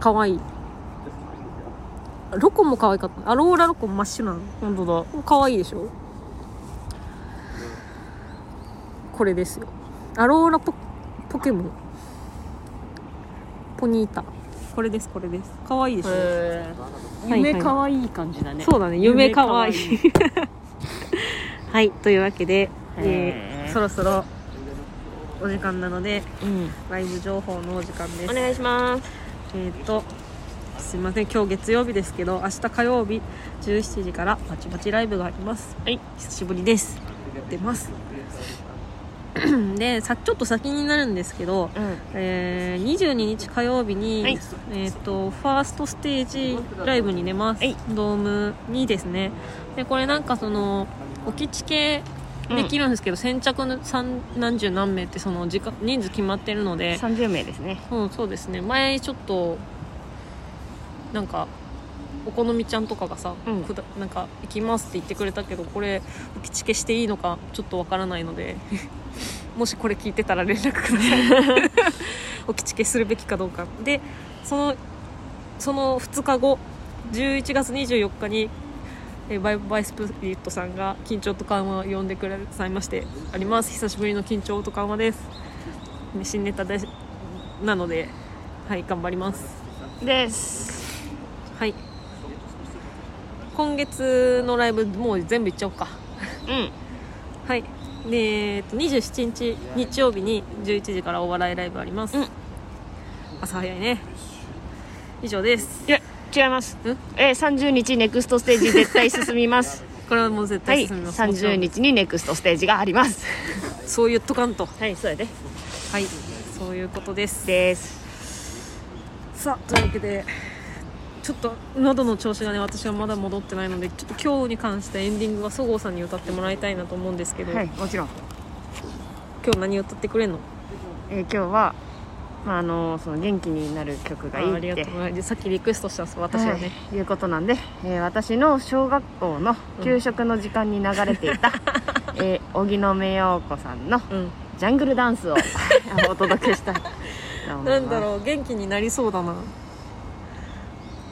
Speaker 2: 可愛い。ロコも可愛かった。アローラロコ真っ白なの。
Speaker 1: 本当だ。
Speaker 2: 可愛いでしょ？これですよ。アローラポポケモン。ポニータ。これですこれです。可愛いでしょ、
Speaker 1: へえ
Speaker 2: はい
Speaker 1: 夢かわいい感じだね。
Speaker 2: そうだね。夢かわい。はいというわけで、えー。そろそろお時間なので
Speaker 1: うん。
Speaker 2: ライブ情報のお時間です。
Speaker 1: お願いします。
Speaker 2: えっ、とすいません。今日月曜日ですけど明日火曜日17時からバチバチライブがあります。
Speaker 1: はい。
Speaker 2: 久しぶりです。出ます。でさちょっと先になるんですけど、
Speaker 1: うん。
Speaker 2: えー、22日火曜日に、
Speaker 1: はい。
Speaker 2: えー、とファーストステージライブに出ます、
Speaker 1: はい。
Speaker 2: ドームにですね。でこれなんかその置きチケできるんですけど、先着の三何十何名ってその時間人数決まってるので。
Speaker 1: 30名ですね。
Speaker 2: うん、そうですね。前ちょっとなんかお好みちゃんとかがさ、
Speaker 1: うん。
Speaker 2: なんか行きますって言ってくれたけどこれ置きチケしていいのかちょっとわからないので もしこれ聞いてたら連絡ください。置きチケするべきかどうか。でそのその2日後11月24日にえーバイバイスプリットさんが緊張と緩和を呼んでくださいましてあります。久しぶりの緊張と緩和です。ね新ネタですなのではい頑張ります。
Speaker 1: です。
Speaker 2: はい。今月のライブもう全部いっちゃおうか。
Speaker 1: うん。
Speaker 2: はい。で、えっと、27日日曜日に11時からお笑いライブあります、
Speaker 1: うん。
Speaker 2: 朝早いね。以上です。
Speaker 1: いや違います。
Speaker 2: ん？
Speaker 1: えー、30日ネクストステージ絶対進みます。
Speaker 2: これはもう絶
Speaker 1: はい
Speaker 2: 対進みます、
Speaker 1: 30日にネクストステージがあります。
Speaker 2: そう言っとかんと。
Speaker 1: はいそうやで。
Speaker 2: はいそういうことです。
Speaker 1: です。
Speaker 2: さあというわけでちょっと喉の調子がね私はまだ戻ってないのでちょっと今日に関してエンディングはそごうさんに歌ってもらいたいなと思うんですけど、
Speaker 1: はいもちろん、
Speaker 2: 今日何歌ってくれんの？
Speaker 1: えー、今日は、まあ、あのその元気になる曲がいいって。
Speaker 2: さっきリクエストしたんです私はね、
Speaker 1: はい、いうことなんで、えー私の小学校の給食の時間に流れていた、えー荻野目洋子さんの
Speaker 2: うん。
Speaker 1: ジャングルダンスを お届けしたい
Speaker 2: なんだろう元気になりそうだな。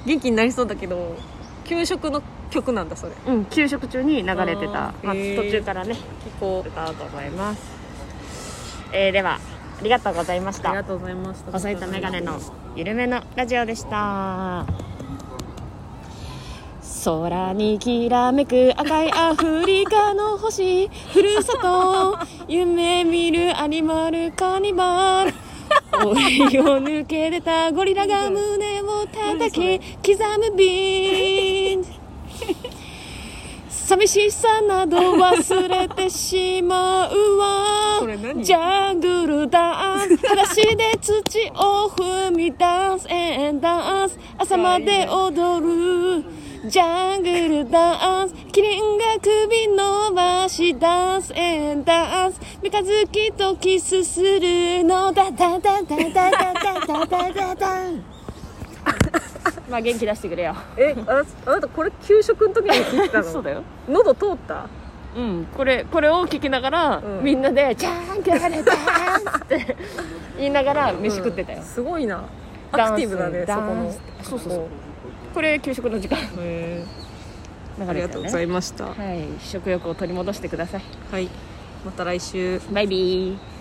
Speaker 2: 元気になりそうだけど給食の曲なんだそれ。
Speaker 1: うん給食中に流れてた。まあ、途中からね
Speaker 2: 結構
Speaker 1: 歌おうと思います、えーではありがとうございました。
Speaker 2: ありがとうございました。
Speaker 1: 細いとメガネの緩めのラジオでした。空にきらめく赤いアフリカの星。ふるさと。夢見るアニマルカニバル。檻を抜け出たゴリラが胸を叩き刻むビーン寂しさなど忘れてしまうわ。ジャングルダンス。裸足で土を踏みダンスエンダンス朝まで踊る。ジャングルダンス。キリンが首伸ばしダンス。エンダンス三日月とキスするの。ダダダダダダダダダダダンまあ元気出してくれよ。
Speaker 2: えああなたこれ給食の時に聞いてたの？
Speaker 1: そうだよ。
Speaker 2: 喉通った？
Speaker 1: うん、これこれを聞きながら、
Speaker 2: うん。
Speaker 1: みんなで「ジャングルダンス!」って言いながら飯食ってたよ、
Speaker 2: すごいな。アクティブだねそこの。
Speaker 1: ス。そうそうそう。これ給食の時間。
Speaker 2: へ
Speaker 1: 流
Speaker 2: ー。あり
Speaker 1: れてたね。
Speaker 2: がとうございました。
Speaker 1: はい。食欲を取り戻してください。
Speaker 2: はい。また来週。
Speaker 1: バイビー